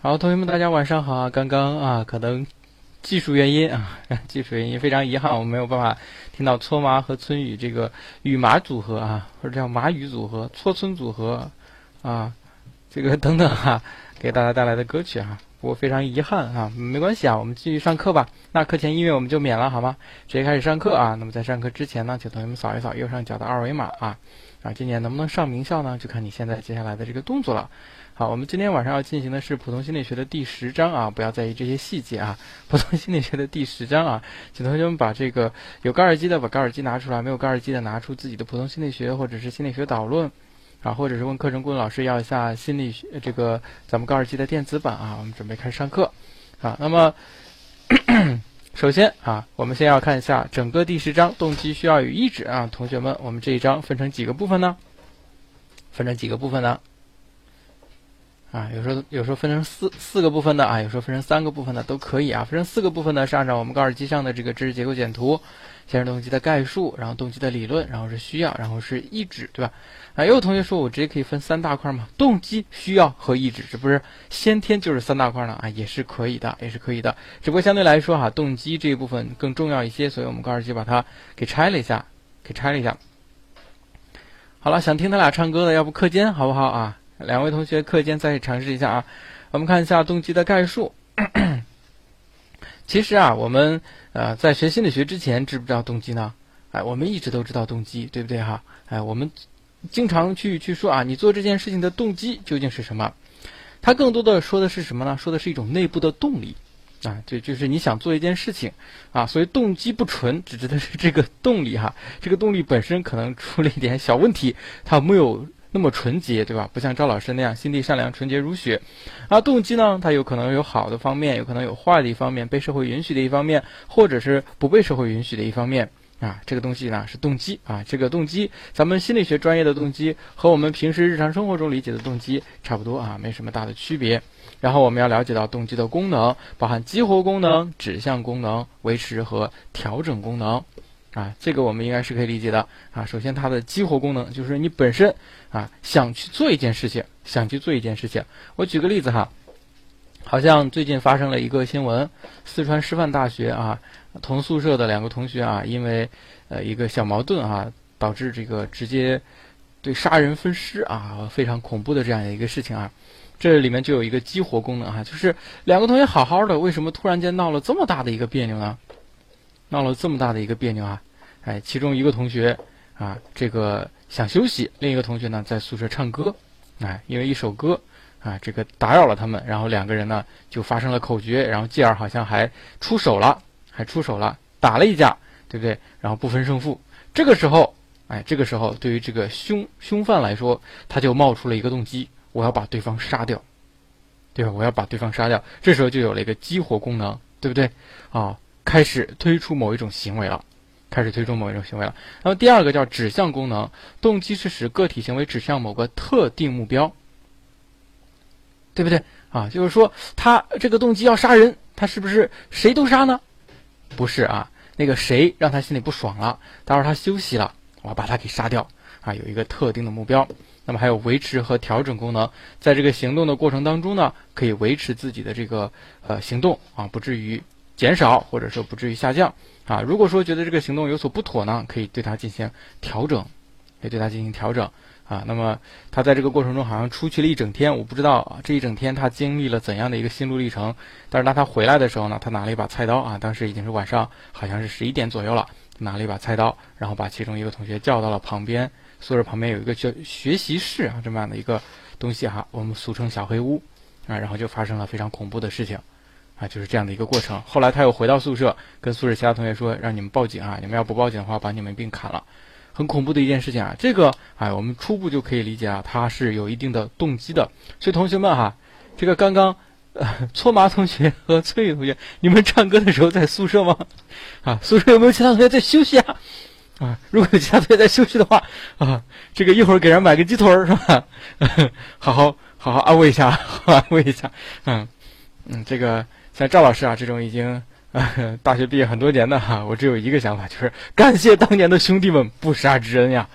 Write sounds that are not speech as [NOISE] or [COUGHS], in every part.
好，同学们，大家晚上好啊！刚刚啊，可能技术原因啊，[LAUGHS] 技术原因非常遗憾，我们没有办法听到搓麻和村雨这个雨麻组合啊，或者叫麻雨组合、搓村组合啊，这个等等哈，[LAUGHS] 给大家带来的歌曲啊，不过非常遗憾啊，没关系啊，我们继续上课吧。那课前音乐我们就免了好吗？直接开始上课啊。那么在上课之前呢，请同学们扫一扫右上角的二维码啊啊，今年能不能上名校呢？就看你现在接下来的这个动作了。好，我们今天晚上要进行的是普通心理学的第十章啊，不要在意这些细节啊。[LAUGHS] 普通心理学的第十章啊，请同学们把这个有高尔基的把高尔基拿出来，没有高尔基的拿出自己的普通心理学或者是心理学导论啊，或者是问课程顾问老师要一下心理学这个咱们高尔基的电子版啊。我们准备开始上课啊。那么 [COUGHS] 首先啊，我们先要看一下整个第十章动机需要与意志啊。同学们，我们这一章分成几个部分呢？分成几个部分呢？啊，有时候有时候分成四四个部分的啊，有时候分成三个部分的都可以啊。分成四个部分呢，是按照我们高尔基上的这个知识结构简图，先是动机的概述，然后动机的理论，然后是需要，然后是意志，对吧？啊，也有同学说我直接可以分三大块嘛，动机、需要和意志，这不是先天就是三大块呢啊，也是可以的，也是可以的。只不过相对来说哈，动机这一部分更重要一些，所以我们高尔基把它给拆了一下，给拆了一下。好了，想听他俩唱歌的，要不课间好不好啊？两位同学课间再尝试一下啊，我们看一下动机的概述。[COUGHS] 其实啊，我们呃在学心理学之前知不知道动机呢？哎，我们一直都知道动机，对不对哈？哎，我们经常去去说啊，你做这件事情的动机究竟是什么？它更多的说的是什么呢？说的是一种内部的动力啊，就就是你想做一件事情啊，所以动机不纯，只指的是这个动力哈。这个动力本身可能出了一点小问题，它没有。那么纯洁，对吧？不像赵老师那样心地善良、纯洁如雪。而动机呢，它有可能有好的方面，有可能有坏的一方面，被社会允许的一方面，或者是不被社会允许的一方面。啊，这个东西呢是动机啊。这个动机，咱们心理学专业的动机和我们平时日常生活中理解的动机差不多啊，没什么大的区别。然后我们要了解到动机的功能，包含激活功能、指向功能、维持和调整功能。啊，这个我们应该是可以理解的啊。首先，它的激活功能就是你本身啊想去做一件事情，想去做一件事情。我举个例子哈，好像最近发生了一个新闻，四川师范大学啊，同宿舍的两个同学啊，因为呃一个小矛盾啊，导致这个直接对杀人分尸啊，非常恐怖的这样一个事情啊。这里面就有一个激活功能哈，就是两个同学好好的，为什么突然间闹了这么大的一个别扭呢？闹了这么大的一个别扭啊！哎，其中一个同学啊，这个想休息；另一个同学呢，在宿舍唱歌。哎，因为一首歌啊，这个打扰了他们，然后两个人呢就发生了口角，然后继而好像还出手了，还出手了，打了一架，对不对？然后不分胜负。这个时候，哎，这个时候对于这个凶凶犯来说，他就冒出了一个动机：我要把对方杀掉，对吧？我要把对方杀掉。这时候就有了一个激活功能，对不对？啊，开始推出某一种行为了。开始推出某一种行为了。那么第二个叫指向功能，动机是使个体行为指向某个特定目标，对不对啊？就是说，他这个动机要杀人，他是不是谁都杀呢？不是啊，那个谁让他心里不爽了，待会儿他休息了，我要把他给杀掉啊，有一个特定的目标。那么还有维持和调整功能，在这个行动的过程当中呢，可以维持自己的这个呃行动啊，不至于减少，或者说不至于下降。啊，如果说觉得这个行动有所不妥呢，可以对它进行调整，可以对它进行调整啊。那么他在这个过程中好像出去了一整天，我不知道啊，这一整天他经历了怎样的一个心路历程。但是当他回来的时候呢，他拿了一把菜刀啊，当时已经是晚上，好像是十一点左右了，拿了一把菜刀，然后把其中一个同学叫到了旁边，宿舍旁边有一个叫学习室啊这么样的一个东西哈，我们俗称小黑屋啊，然后就发生了非常恐怖的事情。啊，就是这样的一个过程。后来他又回到宿舍，跟宿舍其他同学说：“让你们报警啊！你们要不报警的话，把你们病砍了。”很恐怖的一件事情啊！这个，哎，我们初步就可以理解啊，他是有一定的动机的。所以同学们哈，这个刚刚，呃，搓麻同学和崔宇同学，你们唱歌的时候在宿舍吗？啊，宿舍有没有其他同学在休息啊？啊，如果有其他同学在休息的话，啊，这个一会儿给人买个鸡腿儿是吧？[LAUGHS] 好好好好安慰一下，好安慰一下。嗯嗯，这个。像赵老师啊，这种已经呃大学毕业很多年的哈，我只有一个想法，就是感谢当年的兄弟们不杀之恩呀。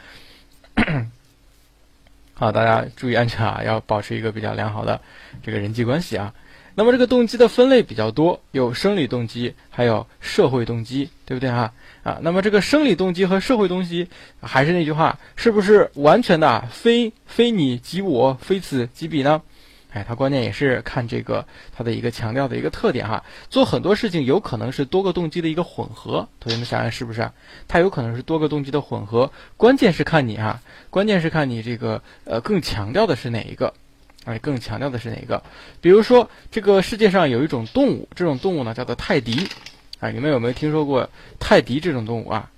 好，大家注意安全啊，要保持一个比较良好的这个人际关系啊。那么这个动机的分类比较多，有生理动机，还有社会动机，对不对哈？啊，那么这个生理动机和社会动机，还是那句话，是不是完全的非非你即我，非此即彼呢？哎，它关键也是看这个它的一个强调的一个特点哈。做很多事情有可能是多个动机的一个混合，同学们想想是不是？它有可能是多个动机的混合，关键是看你哈，关键是看你这个呃更强调的是哪一个。哎，更强调的是哪一个？比如说，这个世界上有一种动物，这种动物呢叫做泰迪。哎，你们有没有听说过泰迪这种动物啊？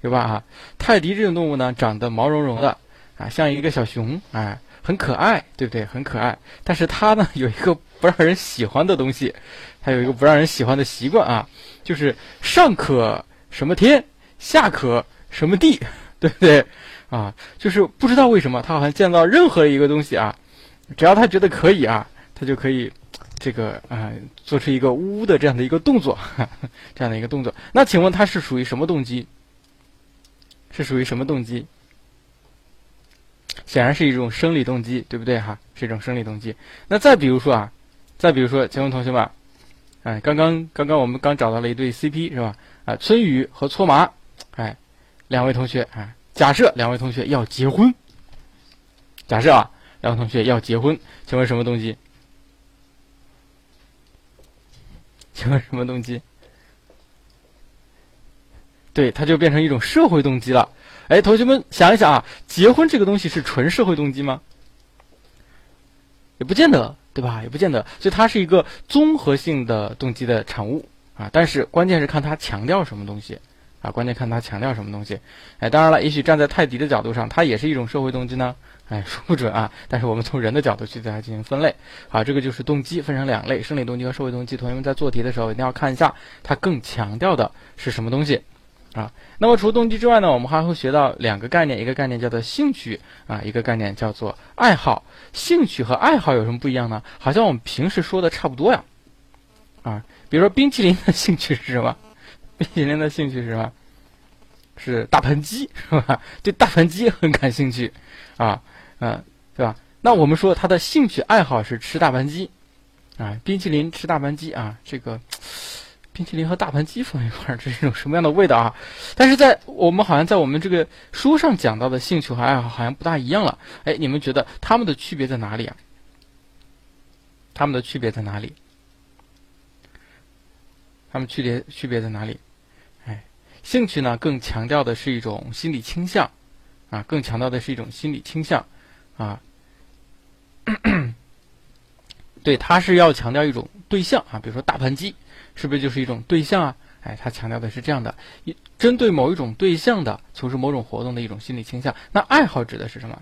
对吧？哈，泰迪这种动物呢，长得毛茸茸的，啊，像一个小熊，哎，很可爱，对不对？很可爱。但是它呢，有一个不让人喜欢的东西，它有一个不让人喜欢的习惯啊，就是上可什么天，下可什么地，对不对？啊，就是不知道为什么，它好像见到任何一个东西啊。只要他觉得可以啊，他就可以，这个啊，做出一个呜呜的这样的一个动作，[LAUGHS] 这样的一个动作。那请问他是属于什么动机？是属于什么动机？显然是一种生理动机，对不对哈？是一种生理动机。那再比如说啊，再比如说，请问同学们，哎，刚刚刚刚我们刚找到了一对 CP 是吧？啊，春雨和搓麻，哎，两位同学啊，假设两位同学要结婚，假设啊。两位同学要结婚，请问什么动机？请问什么动机？对，它就变成一种社会动机了。哎，同学们想一想啊，结婚这个东西是纯社会动机吗？也不见得，对吧？也不见得，所以它是一个综合性的动机的产物啊。但是关键是看它强调什么东西啊，关键看它强调什么东西。哎，当然了，也许站在泰迪的角度上，它也是一种社会动机呢。哎，说不准啊！但是我们从人的角度去对它进行分类，好，这个就是动机分成两类：生理动机和社会动机。同学们在做题的时候一定要看一下，它更强调的是什么东西啊？那么除动机之外呢，我们还会学到两个概念，一个概念叫做兴趣啊，一个概念叫做爱好。兴趣和爱好有什么不一样呢？好像我们平时说的差不多呀。啊，比如说冰淇淋的兴趣是什么？冰淇淋的兴趣是什么？是大盘鸡是吧？对大盘鸡很感兴趣啊。嗯，对吧？那我们说他的兴趣爱好是吃大盘鸡，啊，冰淇淋吃大盘鸡啊，这个冰淇淋和大盘鸡放一块儿，这是一种什么样的味道啊？但是在我们好像在我们这个书上讲到的兴趣和爱好好像不大一样了。哎，你们觉得他们的区别在哪里啊？他们的区别在哪里？他们区别区别在哪里？哎，兴趣呢更强调的是一种心理倾向，啊，更强调的是一种心理倾向。啊，[COUGHS] 对，他是要强调一种对象啊，比如说大盘鸡，是不是就是一种对象啊？哎，他强调的是这样的，一针对某一种对象的从事某种活动的一种心理倾向。那爱好指的是什么？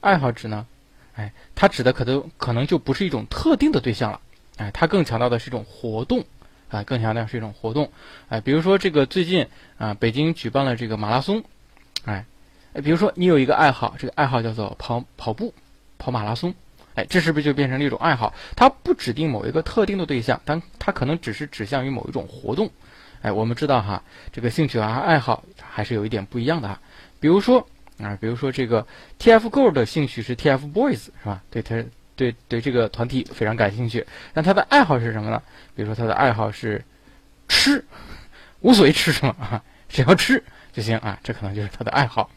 爱好指呢？哎，它指的可能可能就不是一种特定的对象了，哎，它更强调的是一种活动啊，更强调是一种活动。哎，比如说这个最近啊，北京举办了这个马拉松，哎。哎，比如说你有一个爱好，这个爱好叫做跑跑步、跑马拉松，哎，这是不是就变成了一种爱好？它不指定某一个特定的对象，但它可能只是指向于某一种活动。哎，我们知道哈，这个兴趣和、爱好还是有一点不一样的哈。比如说啊，比如说这个 TFGIRL 的兴趣是 TFBOYS 是吧？对他对对这个团体非常感兴趣。那他的爱好是什么呢？比如说他的爱好是吃，无所谓吃什么啊，只要吃就行啊，这可能就是他的爱好。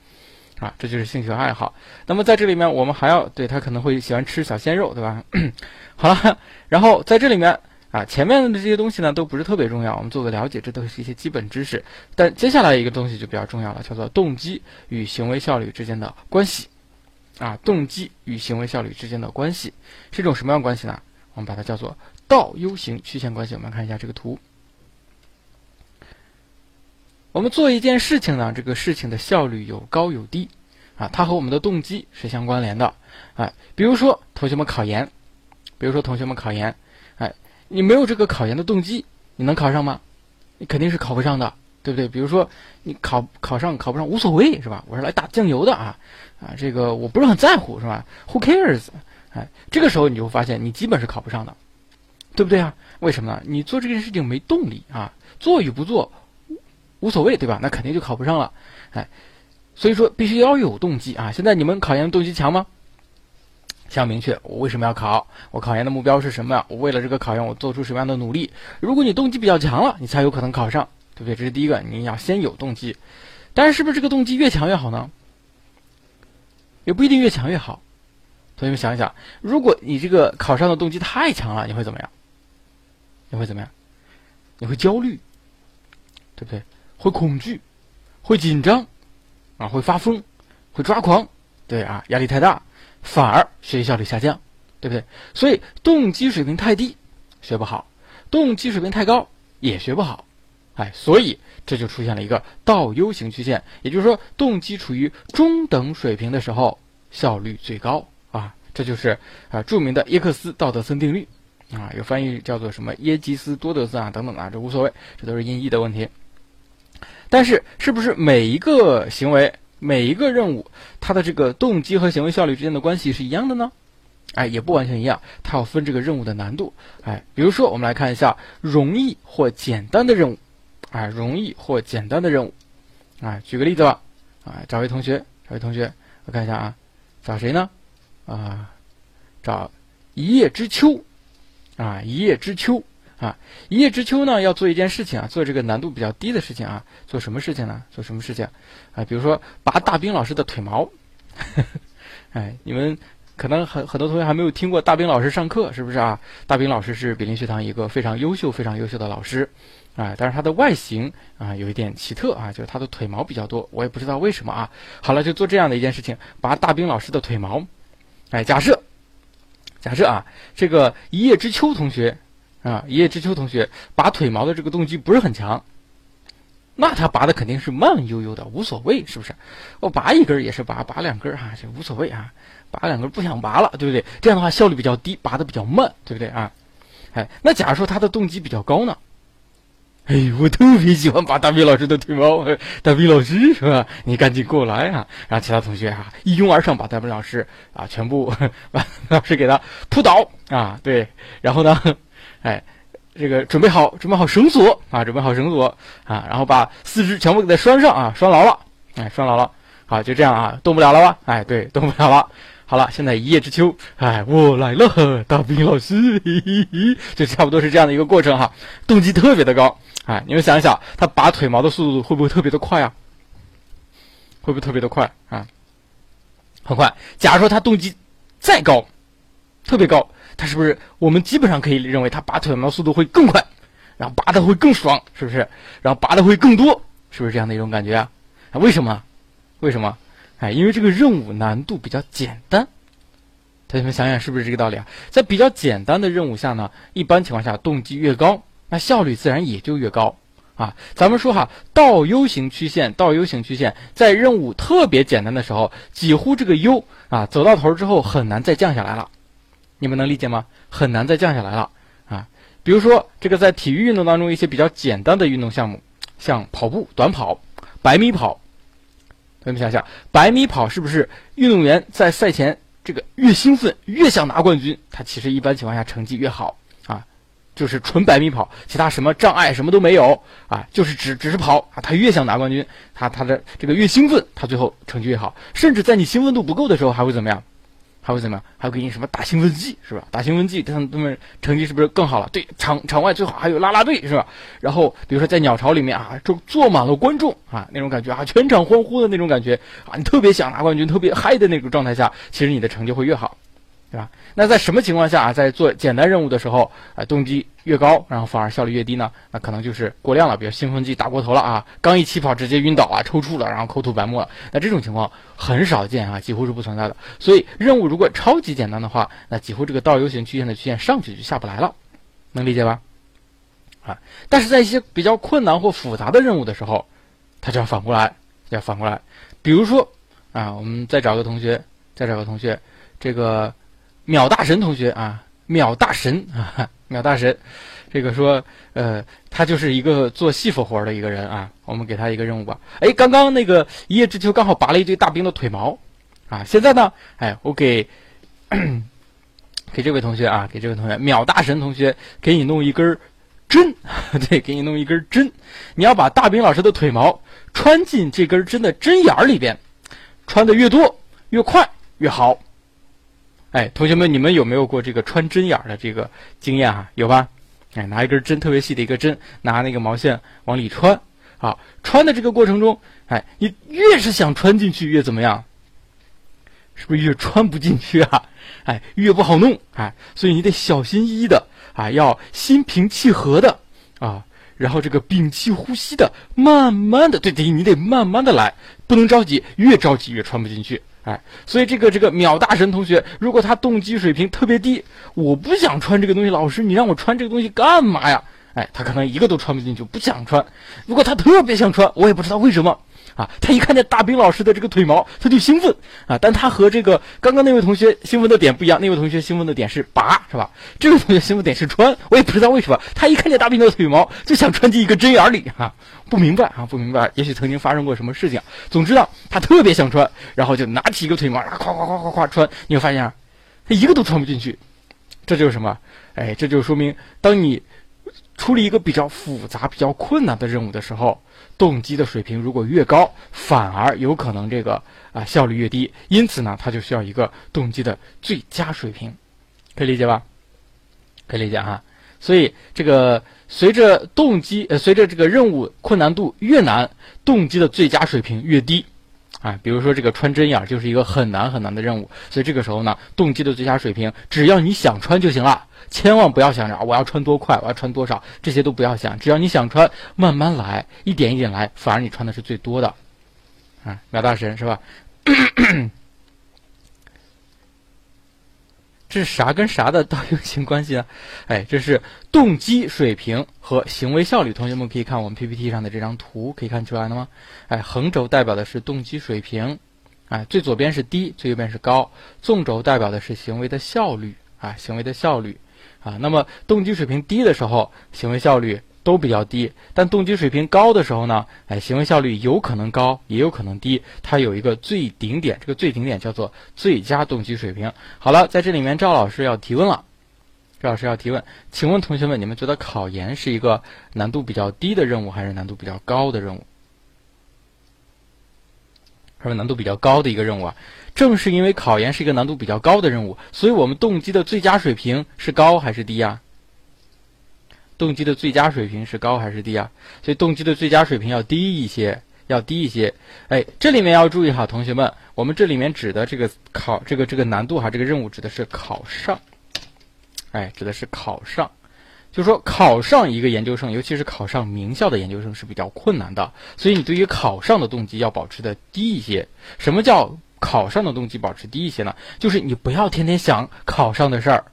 啊，这就是兴趣爱好。那么在这里面，我们还要对他可能会喜欢吃小鲜肉，对吧？[CLEARS THROAT] 好了，然后在这里面啊，前面的这些东西呢都不是特别重要，我们做个了解，这都是一些基本知识。但接下来一个东西就比较重要了，叫做动机与行为效率之间的关系。啊，动机与行为效率之间的关系是一种什么样关系呢？我们把它叫做倒 U 型曲线关系。我们看一下这个图。我们做一件事情呢，这个事情的效率有高有低，啊，它和我们的动机是相关联的，哎，比如说同学们考研，比如说同学们考研，哎，你没有这个考研的动机，你能考上吗？你肯定是考不上的，对不对？比如说你考考上考不上无所谓是吧？我是来打酱油的啊，啊，这个我不是很在乎是吧？Who cares？哎，这个时候你就会发现你基本是考不上的，对不对啊？为什么呢？你做这件事情没动力啊，做与不做。无所谓，对吧？那肯定就考不上了，哎，所以说必须要有动机啊！现在你们考研动机强吗？相明确，我为什么要考？我考研的目标是什么呀？我为了这个考研，我做出什么样的努力？如果你动机比较强了，你才有可能考上，对不对？这是第一个，你要先有动机。但是，是不是这个动机越强越好呢？也不一定越强越好。同学们想一想，如果你这个考上的动机太强了，你会怎么样？你会怎么样？你会焦虑，对不对？会恐惧，会紧张，啊，会发疯，会抓狂，对啊，压力太大。反而学习效率下降，对不对？所以动机水平太低，学不好；动机水平太高，也学不好。哎，所以这就出现了一个倒 U 型曲线，也就是说，动机处于中等水平的时候，效率最高啊。这就是啊著名的耶克斯道德森定律啊，有翻译叫做什么耶基斯多德森啊等等啊，这无所谓，这都是音译的问题。但是，是不是每一个行为？每一个任务，它的这个动机和行为效率之间的关系是一样的呢？哎，也不完全一样，它要分这个任务的难度。哎，比如说，我们来看一下容易或简单的任务，啊，容易或简单的任务，啊，举个例子吧，啊，找位同学，找位同学，我看一下啊，找谁呢？啊，找一叶知秋，啊，一叶知秋。啊，一叶知秋呢，要做一件事情啊，做这个难度比较低的事情啊，做什么事情呢？做什么事情？啊，比如说拔大兵老师的腿毛。[LAUGHS] 哎，你们可能很很多同学还没有听过大兵老师上课，是不是啊？大兵老师是比邻学堂一个非常优秀、非常优秀的老师，啊，但是他的外形啊有一点奇特啊，就是他的腿毛比较多，我也不知道为什么啊。好了，就做这样的一件事情，拔大兵老师的腿毛。哎，假设，假设啊，这个一叶知秋同学。啊，一叶知秋同学拔腿毛的这个动机不是很强，那他拔的肯定是慢悠悠的，无所谓，是不是？我拔一根也是拔，拔两根哈，就无所谓啊，拔两根不想拔了，对不对？这样的话效率比较低，拔的比较慢，对不对啊？哎，那假如说他的动机比较高呢？哎，我特别喜欢拔大兵老师的腿毛，[LAUGHS] 大兵老师是吧？你赶紧过来啊！然后其他同学啊一拥而上，把大兵老师啊全部 [LAUGHS] 把老师给他扑倒啊，对，然后呢？哎，这个准备好，准备好绳索啊，准备好绳索啊，然后把四肢全部给它拴上啊，拴牢了，哎，拴牢了，好，就这样啊，动不了了吧？哎，对，动不了了。好了，现在一叶知秋，哎，我来了，大兵老师，嘿嘿嘿，就差不多是这样的一个过程哈，动机特别的高，哎，你们想一想，他拔腿毛的速度会不会特别的快啊？会不会特别的快啊？很快。假如说他动机再高，特别高。他是不是我们基本上可以认为他拔腿毛速度会更快，然后拔的会更爽，是不是？然后拔的会更多，是不是这样的一种感觉啊？啊，为什么？为什么？哎，因为这个任务难度比较简单。同学们想想是不是这个道理啊？在比较简单的任务下呢，一般情况下动机越高，那效率自然也就越高啊。咱们说哈，倒 U 型曲线，倒 U 型曲线在任务特别简单的时候，几乎这个 U 啊走到头之后很难再降下来了。你们能理解吗？很难再降下来了啊！比如说，这个在体育运动当中一些比较简单的运动项目，像跑步、短跑、百米跑，同学们想想，百米跑是不是运动员在赛前这个越兴奋越想拿冠军，他其实一般情况下成绩越好啊？就是纯百米跑，其他什么障碍什么都没有啊，就是只只是跑啊，他越想拿冠军，他他的这个越兴奋，他最后成绩越好，甚至在你兴奋度不够的时候还会怎么样？还会怎么样？还会给你什么打兴奋剂是吧？打兴奋剂，他们他们成绩是不是更好了？对，场场外最好还有拉拉队是吧？然后比如说在鸟巢里面啊，就坐满了观众啊，那种感觉啊，全场欢呼的那种感觉啊，你特别想拿冠军，特别嗨的那种状态下，其实你的成绩会越好。对吧？那在什么情况下啊，在做简单任务的时候，啊，动机越高，然后反而效率越低呢？那可能就是过量了，比如兴奋剂打过头了啊，刚一起跑直接晕倒啊，抽搐了，然后口吐白沫了。那这种情况很少见啊，几乎是不存在的。所以任务如果超级简单的话，那几乎这个倒 U 型曲线的曲线上去就下不来了，能理解吧？啊，但是在一些比较困难或复杂的任务的时候，它就要反过来，要反过来。比如说啊，我们再找个同学，再找个同学，这个。秒大神同学啊，秒大神啊，[LAUGHS] 秒大神，这个说，呃，他就是一个做细活活的一个人啊。我们给他一个任务吧。哎，刚刚那个一叶知秋刚好拔了一堆大兵的腿毛，啊，现在呢，哎，我给 [COUGHS] 给这位同学啊，给这位同学秒大神同学，给你弄一根针，[LAUGHS] 对，给你弄一根针，你要把大兵老师的腿毛穿进这根针的针眼里边，穿的越多越快越好。哎，同学们，你们有没有过这个穿针眼的这个经验啊？有吧？哎，拿一根针特别细的一个针，拿那个毛线往里穿，啊，穿的这个过程中，哎，你越是想穿进去，越怎么样？是不是越穿不进去啊？哎，越不好弄，哎，所以你得小心翼翼的，啊，要心平气和的，啊，然后这个屏气呼吸的，慢慢的，对对，你得慢慢的来，不能着急，越着急越穿不进去。哎，所以这个这个秒大神同学，如果他动机水平特别低，我不想穿这个东西，老师你让我穿这个东西干嘛呀？哎，他可能一个都穿不进去，不想穿。如果他特别想穿，我也不知道为什么。啊，他一看见大兵老师的这个腿毛，他就兴奋啊！但他和这个刚刚那位同学兴奋的点不一样，那位同学兴奋的点是拔，是吧？这位同学兴奋点是穿，我也不知道为什么，他一看见大兵的腿毛就想穿进一个针眼里，哈，不明白啊，不明白，也许曾经发生过什么事情。总之呢，他特别想穿，然后就拿起一个腿毛，咵咵咵咵咵穿，你会发现啊，他一个都穿不进去，这就是什么？哎，这就说明，当你处理一个比较复杂、比较困难的任务的时候。动机的水平如果越高，反而有可能这个啊效率越低。因此呢，它就需要一个动机的最佳水平，可以理解吧？可以理解哈。所以这个随着动机呃随着这个任务困难度越难，动机的最佳水平越低。啊，比如说这个穿针眼就是一个很难很难的任务，所以这个时候呢，动机的最佳水平只要你想穿就行了。千万不要想着我要穿多快，我要穿多少，这些都不要想。只要你想穿，慢慢来，一点一点来，反而你穿的是最多的。啊，苗大神是吧？[CLEARS THROAT] 这是啥跟啥的倒用型关系呢？[LAUGHS] 哎，这是动机水平和行为效率。同学们可以看我们 PPT 上的这张图，可以看出来了吗？哎，横轴代表的是动机水平，哎，最左边是低，最右边是高。纵轴代表的是行为的效率，啊，行为的效率。啊，那么动机水平低的时候，行为效率都比较低；但动机水平高的时候呢，哎，行为效率有可能高，也有可能低。它有一个最顶点，这个最顶点叫做最佳动机水平。好了，在这里面，赵老师要提问了。赵老师要提问，请问同学们，你们觉得考研是一个难度比较低的任务，还是难度比较高的任务？还是难度比较高的一个任务啊？正是因为考研是一个难度比较高的任务，所以我们动机的最佳水平是高还是低呀？动机的最佳水平是高还是低啊？所以动机的最佳水平要低一些，要低一些。哎，这里面要注意哈，同学们，我们这里面指的这个考这个这个难度哈，这个任务指的是考上，哎，指的是考上，就说考上一个研究生，尤其是考上名校的研究生是比较困难的，所以你对于考上的动机要保持的低一些。什么叫？考上的动机保持低一些呢，就是你不要天天想考上的事儿，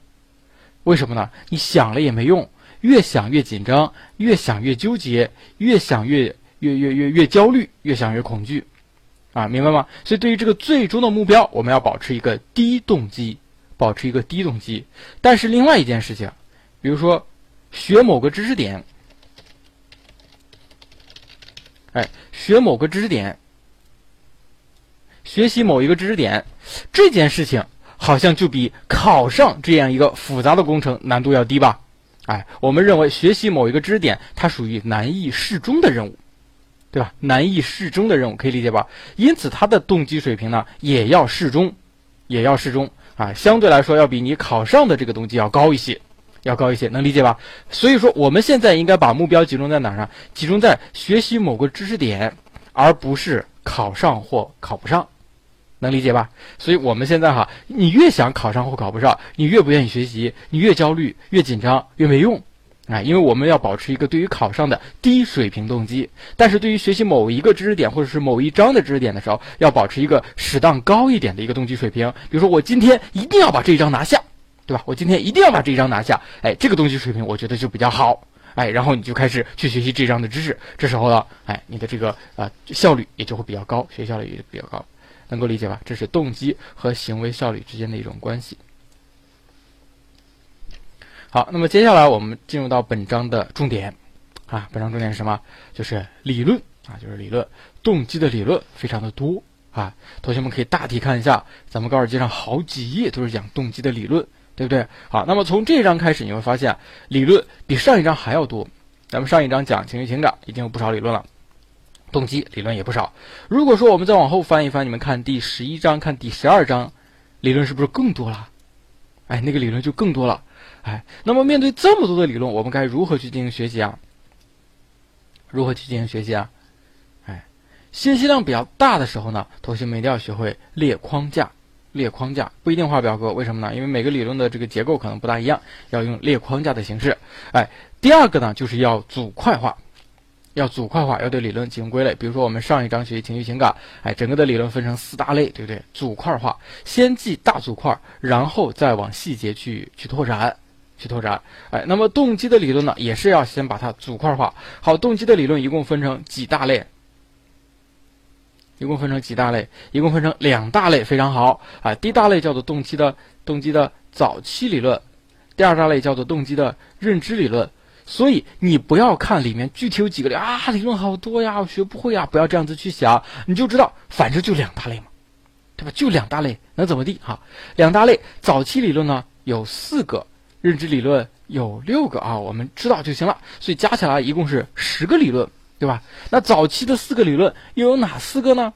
为什么呢？你想了也没用，越想越紧张，越想越纠结，越想越越越越越焦虑，越想越恐惧，啊，明白吗？所以对于这个最终的目标，我们要保持一个低动机，保持一个低动机。但是另外一件事情，比如说学某个知识点，哎，学某个知识点。学习某一个知识点，这件事情好像就比考上这样一个复杂的工程难度要低吧？哎，我们认为学习某一个知识点，它属于难易适中的任务，对吧？难易适中的任务可以理解吧？因此，它的动机水平呢也要适中，也要适中啊，相对来说要比你考上的这个动机要高一些，要高一些，能理解吧？所以说，我们现在应该把目标集中在哪儿呢？集中在学习某个知识点，而不是考上或考不上。能理解吧？所以我们现在哈，你越想考上或考不上，你越不愿意学习，你越焦虑、越紧张、越没用，啊！因为我们要保持一个对于考上的低水平动机，但是对于学习某一个知识点或者是某一章的知识点的时候，要保持一个适当高一点的一个动机水平。比如说，我今天一定要把这一章拿下，对吧？我今天一定要把这一章拿下，哎，这个动机水平我觉得就比较好，哎，然后你就开始去学习这一章的知识，这时候呢，哎，你的这个啊效率也就会比较高，学习效率也比较高。能够理解吧？这是动机和行为效率之间的一种关系。好，那么接下来我们进入到本章的重点啊，本章重点是什么？就是理论啊，就是理论，动机的理论非常的多啊。同学们可以大体看一下，咱们高尔基上好几页都是讲动机的理论，对不对？好，那么从这一章开始，你会发现理论比上一章还要多。咱们上一章讲情绪情感，已经有不少理论了。动机理论也不少。如果说我们再往后翻一翻，你们看第十一章，看第十二章，理论是不是更多了？哎，那个理论就更多了。哎，那么面对这么多的理论，我们该如何去进行学习啊？如何去进行学习啊？哎，信息量比较大的时候呢，同学们一定要学会列框架。列框架不一定画表格，为什么呢？因为每个理论的这个结构可能不大一样，要用列框架的形式。哎，第二个呢，就是要组块化，要组块化，要对理论进行归类。比如说我们上一章学习情绪情感，哎，整个的理论分成四大类，对不对？组块化，先记大组块，然后再往细节去去拓展，去拓展。哎，那么动机的理论呢，也是要先把它组块化。好，动机的理论一共分成几大类？一共分成几大类？一共分成两大类，非常好啊！第一大类叫做动机的动机的早期理论，第二大类叫做动机的认知理论。所以你不要看里面具体有几个理啊，理论好多呀，我学不会呀，不要这样子去想，你就知道，反正就两大类嘛，对吧？就两大类，能怎么地哈？两大类，早期理论呢有四个，认知理论有六个啊，我们知道就行了。所以加起来一共是十个理论。对吧？那早期的四个理论又有哪四个呢？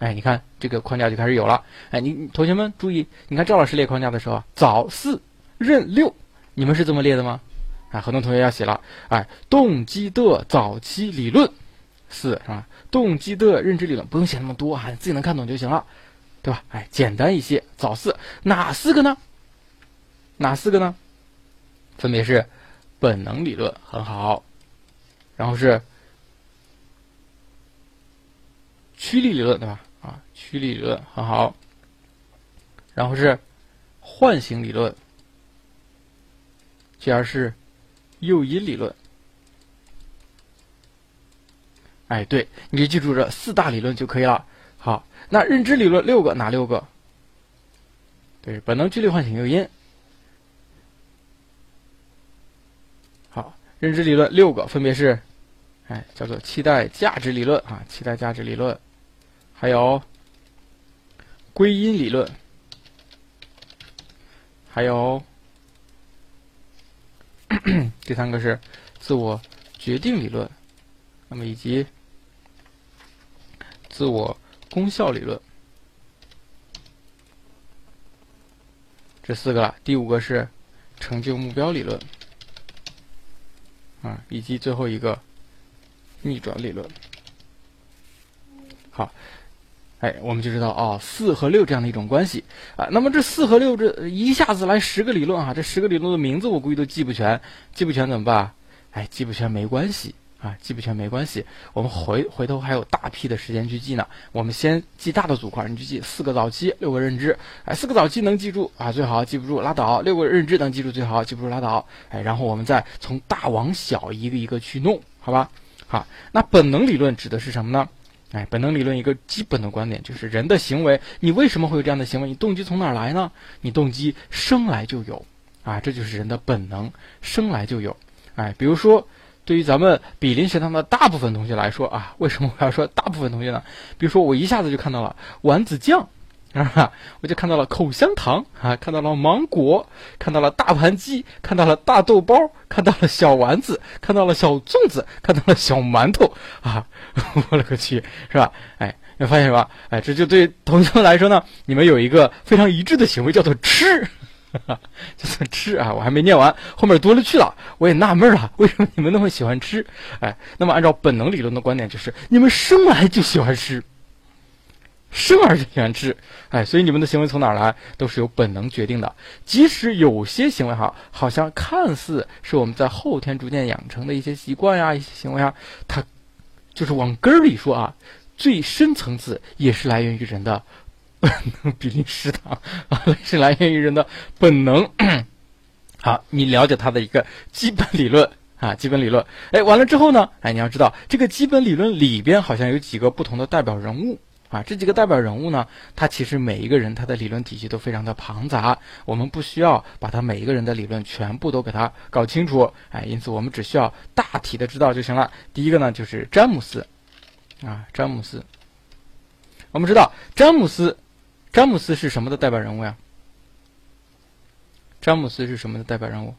哎，你看这个框架就开始有了。哎，你同学们注意，你看赵老师列框架的时候，早四任六，你们是这么列的吗？啊，很多同学要写了。哎，动机的早期理论四是吧？动机的认知理论不用写那么多啊，自己能看懂就行了，对吧？哎，简单一些。早四哪四个呢？哪四个呢？分别是本能理论，很好。然后是驱力理论，对吧？啊，驱力理论很好。然后是唤醒理论，继而是诱因理论。哎，对，你就记住这四大理论就可以了。好，那认知理论六个，哪六个？对，本能、驱力、唤醒、诱因。好，认知理论六个，分别是。哎，叫做期待价值理论啊，期待价值理论，还有归因理论，还有 [CLEARS THROAT] 第三个是自我决定理论，那么以及自我功效理论，这四个了。第五个是成就目标理论啊，以及最后一个。逆转理论，好，哎，我们就知道哦，四和六这样的一种关系啊。那么这四和六这一下子来十个理论啊，这十个理论的名字我估计都记不全，记不全怎么办？哎，记不全没关系啊，记不全没关系。我们回回头还有大批的时间去记呢。我们先记大的组块，你就记四个早期，六个认知。哎，四个早期能记住啊，最好记不住拉倒；六个认知能记住最好，记不住拉倒。哎，然后我们再从大往小一个一个去弄，好吧？好，那本能理论指的是什么呢？哎，本能理论一个基本的观点就是人的行为，你为什么会有这样的行为？你动机从哪儿来呢？你动机生来就有，啊，这就是人的本能，生来就有。哎，比如说，对于咱们比邻学堂的大部分同学来说啊，为什么我要说大部分同学呢？比如说，我一下子就看到了丸子酱。[LAUGHS] 啊哈！我就看到了口香糖啊，看到了芒果，看到了大盘鸡，看到了大豆包，看到了小丸子，看到了小粽子，看到了小馒头啊！[LAUGHS] 我勒个去，是吧？哎，你发现吧？哎，这就对同学们来说呢，[LAUGHS] 你们有一个非常一致的行为，叫做吃，哈哈，就算吃啊！我还没念完，后面多了去了，我也纳闷了，为什么你们那么喜欢吃？哎，那么按照本能理论的观点，就是你们生来就喜欢吃。生而就喜欢吃，哎，所以你们的行为从哪儿来，都是由本能决定的。即使有些行为哈，好像看似是我们在后天逐渐养成的一些习惯呀、一些行为啊，它就是往根儿里说啊，最深层次也是来源于人的本能。比例食堂啊，[LAUGHS] 是来源于人的本能。[CLEARS THROAT] 好，你了解它的一个基本理论啊，基本理论。哎，完了之后呢，哎，你要知道这个基本理论里边好像有几个不同的代表人物。啊，这几个代表人物呢，他其实每一个人他的理论体系都非常的庞杂，我们不需要把他每一个人的理论全部都给他搞清楚，哎，因此我们只需要大体的知道就行了。第一个呢就是詹姆斯，啊，詹姆斯，我们知道詹姆斯，詹姆斯是什么的代表人物呀？詹姆斯是什么的代表人物？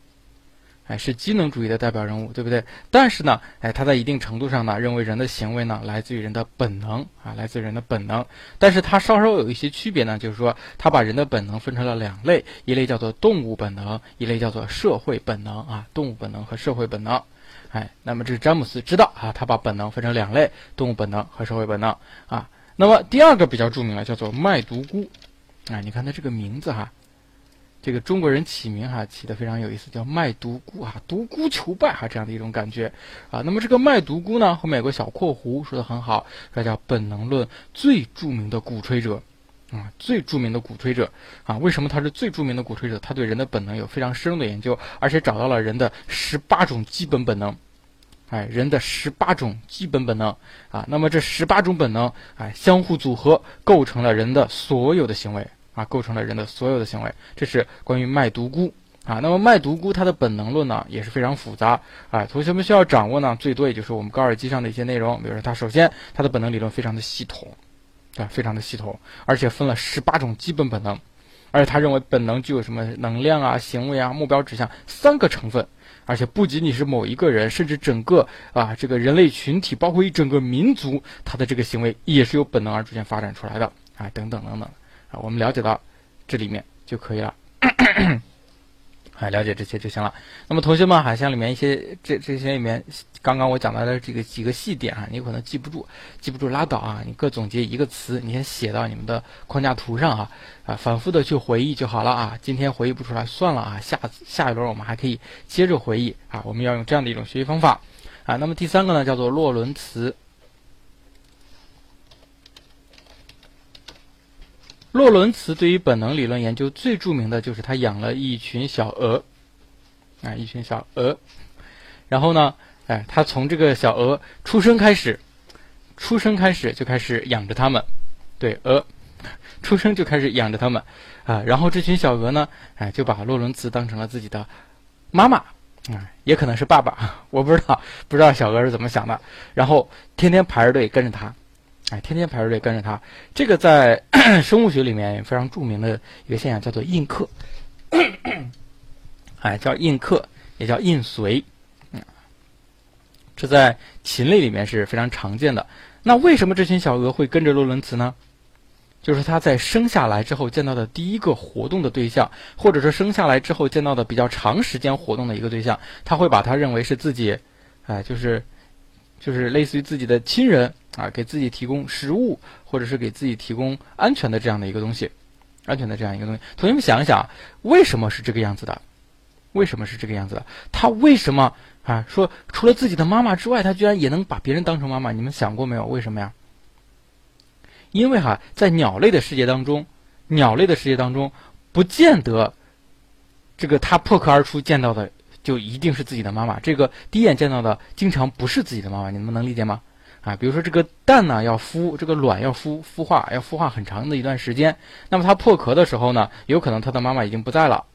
哎，是机能主义的代表人物，对不对？但是呢，哎，他在一定程度上呢，认为人的行为呢，来自于人的本能啊，来自于人的本能。但是他稍稍有一些区别呢，就是说，他把人的本能分成了两类，一类叫做动物本能，一类叫做社会本能啊，动物本能和社会本能。哎，那么这是詹姆斯知道啊，他把本能分成两类，动物本能和社会本能啊。那么第二个比较著名了，叫做麦独孤，啊，你看他这个名字哈。这个中国人起名哈起的非常有意思，叫卖独孤啊，独孤求败哈这样的一种感觉啊。那么这个卖独孤呢，后面有个小括弧，说的很好，说叫本能论最著名的鼓吹者啊，最著名的鼓吹者啊。为什么他是最著名的鼓吹者？他对人的本能有非常深入的研究，而且找到了人的十八种基本本能，哎，人的十八种基本本能啊。那么这十八种本能哎相互组合，构成了人的所有的行为。啊，构成了人的所有的行为，这是关于卖独孤啊。那么卖独孤他的本能论呢也是非常复杂啊。同学们需要掌握呢，最多也就是我们高尔基上的一些内容。比如说，他首先他的本能理论非常的系统，啊，非常的系统，而且分了十八种基本本能，而且他认为本能具有什么能量啊、行为啊、目标指向三个成分，而且不仅仅是某一个人，甚至整个啊这个人类群体，包括一整个民族，他的这个行为也是由本能而逐渐发展出来的啊，等等等等。啊，我们了解到这里面就可以了，[COUGHS] 哎，了解这些就行了。那么同学们，哈，像里面一些这这些里面，刚刚我讲到的这个几个细点啊，你可能记不住，记不住拉倒啊，你各总结一个词，你先写到你们的框架图上啊，啊，反复的去回忆就好了啊。今天回忆不出来算了啊，下下一轮我们还可以接着回忆啊。我们要用这样的一种学习方法啊。那么第三个呢，叫做洛伦茨。洛伦茨对于本能理论研究最著名的就是他养了一群小鹅，啊，一群小鹅，然后呢，哎，他从这个小鹅出生开始，出生开始就开始养着它们，对，鹅。出生就开始养着它们，啊，然后这群小鹅呢，哎，就把洛伦茨当成了自己的妈妈，啊，也可能是爸爸，我不知道，不知道小鹅是怎么想的，然后天天排着队跟着他。哎，天天排着队跟着他，这个在 [CLEARS THROAT] 生物学里面非常著名的一个现象叫做印刻，[COUGHS] 哎，叫印刻，也叫印随，这在禽类里面是非常常见的。那为什么这群小鹅会跟着洛伦茨呢？就是他在生下来之后见到的第一个活动的对象，或者说生下来之后见到的比较长时间活动的一个对象，他会把它认为是自己，哎，就是，就是类似于自己的亲人。啊，给自己提供食物，或者是给自己提供安全的这样的一个东西，安全的这样一个东西。同学们想一想，为什么是这个样子的？为什么是这个样子的？他为什么啊？说除了自己的妈妈之外，他居然也能把别人当成妈妈？你们想过没有？为什么呀？因为哈，在鸟类的世界当中，鸟类的世界当中，不见得这个他破壳而出见到的就一定是自己的妈妈。这个第一眼见到的，经常不是自己的妈妈。你们能理解吗？啊，比如说这个蛋呢要孵，这个卵要孵孵化，要孵化很长的一段时间。那么它破壳的时候呢，有可能它的妈妈已经不在了。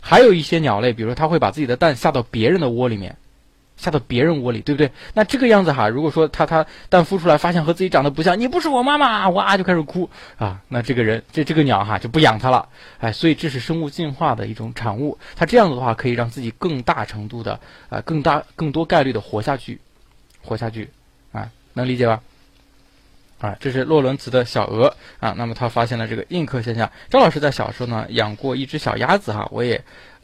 还有一些鸟类，比如说它会把自己的蛋下到别人的窝里面，下到别人窝里，对不对？那这个样子哈，如果说它它蛋孵出来发现和自己长得不像，你不是我妈妈，哇就开始哭啊，那这个人这这个鸟哈就不养它了。哎，所以这是生物进化的一种产物。它这样子的话可以让自己更大程度的啊更大更多概率的活下去，活下去啊。能理解吧？啊，这是洛伦茨的小鹅啊。那么他发现了这个印刻现象。张老师在小时候呢养过一只小鸭子哈，我也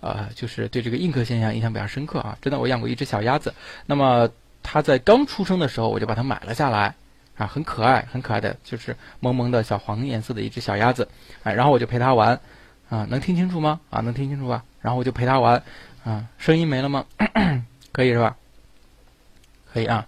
呃就是对这个印刻现象印象比较深刻啊。真的，我养过一只小鸭子。那么它在刚出生的时候，我就把它买了下来啊，很可爱，很可爱的，就是萌萌的小黄颜色的一只小鸭子。哎，然后我就陪它玩啊，能听清楚吗？啊，能听清楚吧？然后我就陪它玩啊，声音没了吗？[COUGHS] 可以是吧？可以啊，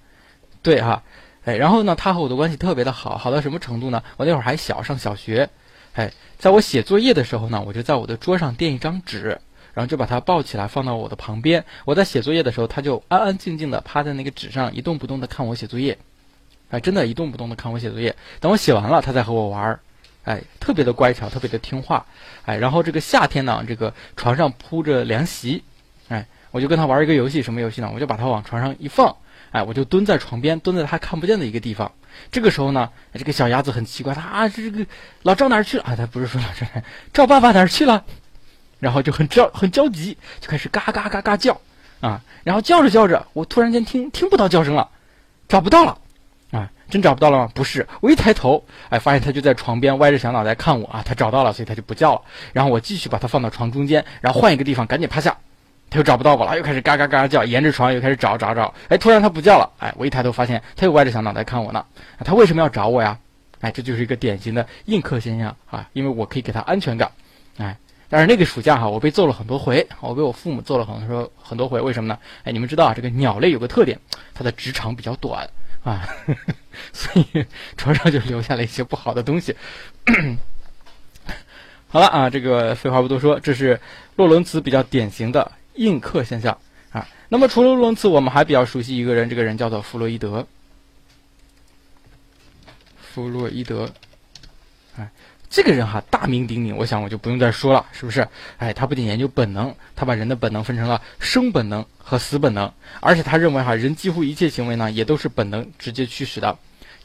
对哈。哎，然后呢，他和我的关系特别的好，好到什么程度呢？我那会儿还小，上小学，哎，在我写作业的时候呢，我就在我的桌上垫一张纸，然后就把它抱起来放到我的旁边。我在写作业的时候，他就安安静静的趴在那个纸上，一动不动的看我写作业，哎，真的，一动不动的看我写作业。等我写完了，他再和我玩儿，哎，特别的乖巧，特别的听话，哎，然后这个夏天呢，这个床上铺着凉席，哎，我就跟他玩一个游戏，什么游戏呢？我就把他往床上一放。哎，我就蹲在床边，蹲在他看不见的一个地方。这个时候呢，这个小鸭子很奇怪，它啊，这个老赵哪儿去了？啊，它不是说老赵，赵爸爸哪儿去了？然后就很焦 [LAUGHS] 很焦急，就开始嘎嘎嘎嘎叫。啊，然后叫着叫着，我突然间听听不到叫声了，找不到了，啊，真找不到了吗？不是，我一抬头，哎，发现它就在床边歪着小脑袋看我啊，它找到了，所以它就不叫了。然后我继续把它放到床中间，然后换一个地方，赶紧趴下，它又找不到我了，又开始嘎嘎嘎叫，沿着床又开始找找找，哎，突然它不叫了，哎，我一抬头发现它又歪着小脑袋看我呢，它为什么要找我呀？哎，这就是一个典型的映客现象啊，因为我可以给它安全感，哎。但是那个暑假哈，我被揍了很多回，我被我父母揍了很多很多回。为什么呢？哎，你们知道啊，这个鸟类有个特点，它的直肠比较短啊，[LAUGHS] 所以床上就留下了一些不好的东西。[COUGHS] 好了啊，这个废话不多说，这是洛伦茨比较典型的印刻现象啊。那么除了洛伦茨，我们还比较熟悉一个人，这个人叫做弗洛伊德。弗洛伊德，这个人哈大名鼎鼎，我想我就不用再说了，是不是？哎，他不仅研究本能，他把人的本能分成了生本能和死本能，而且他认为哈人几乎一切行为呢也都是本能直接驱使的，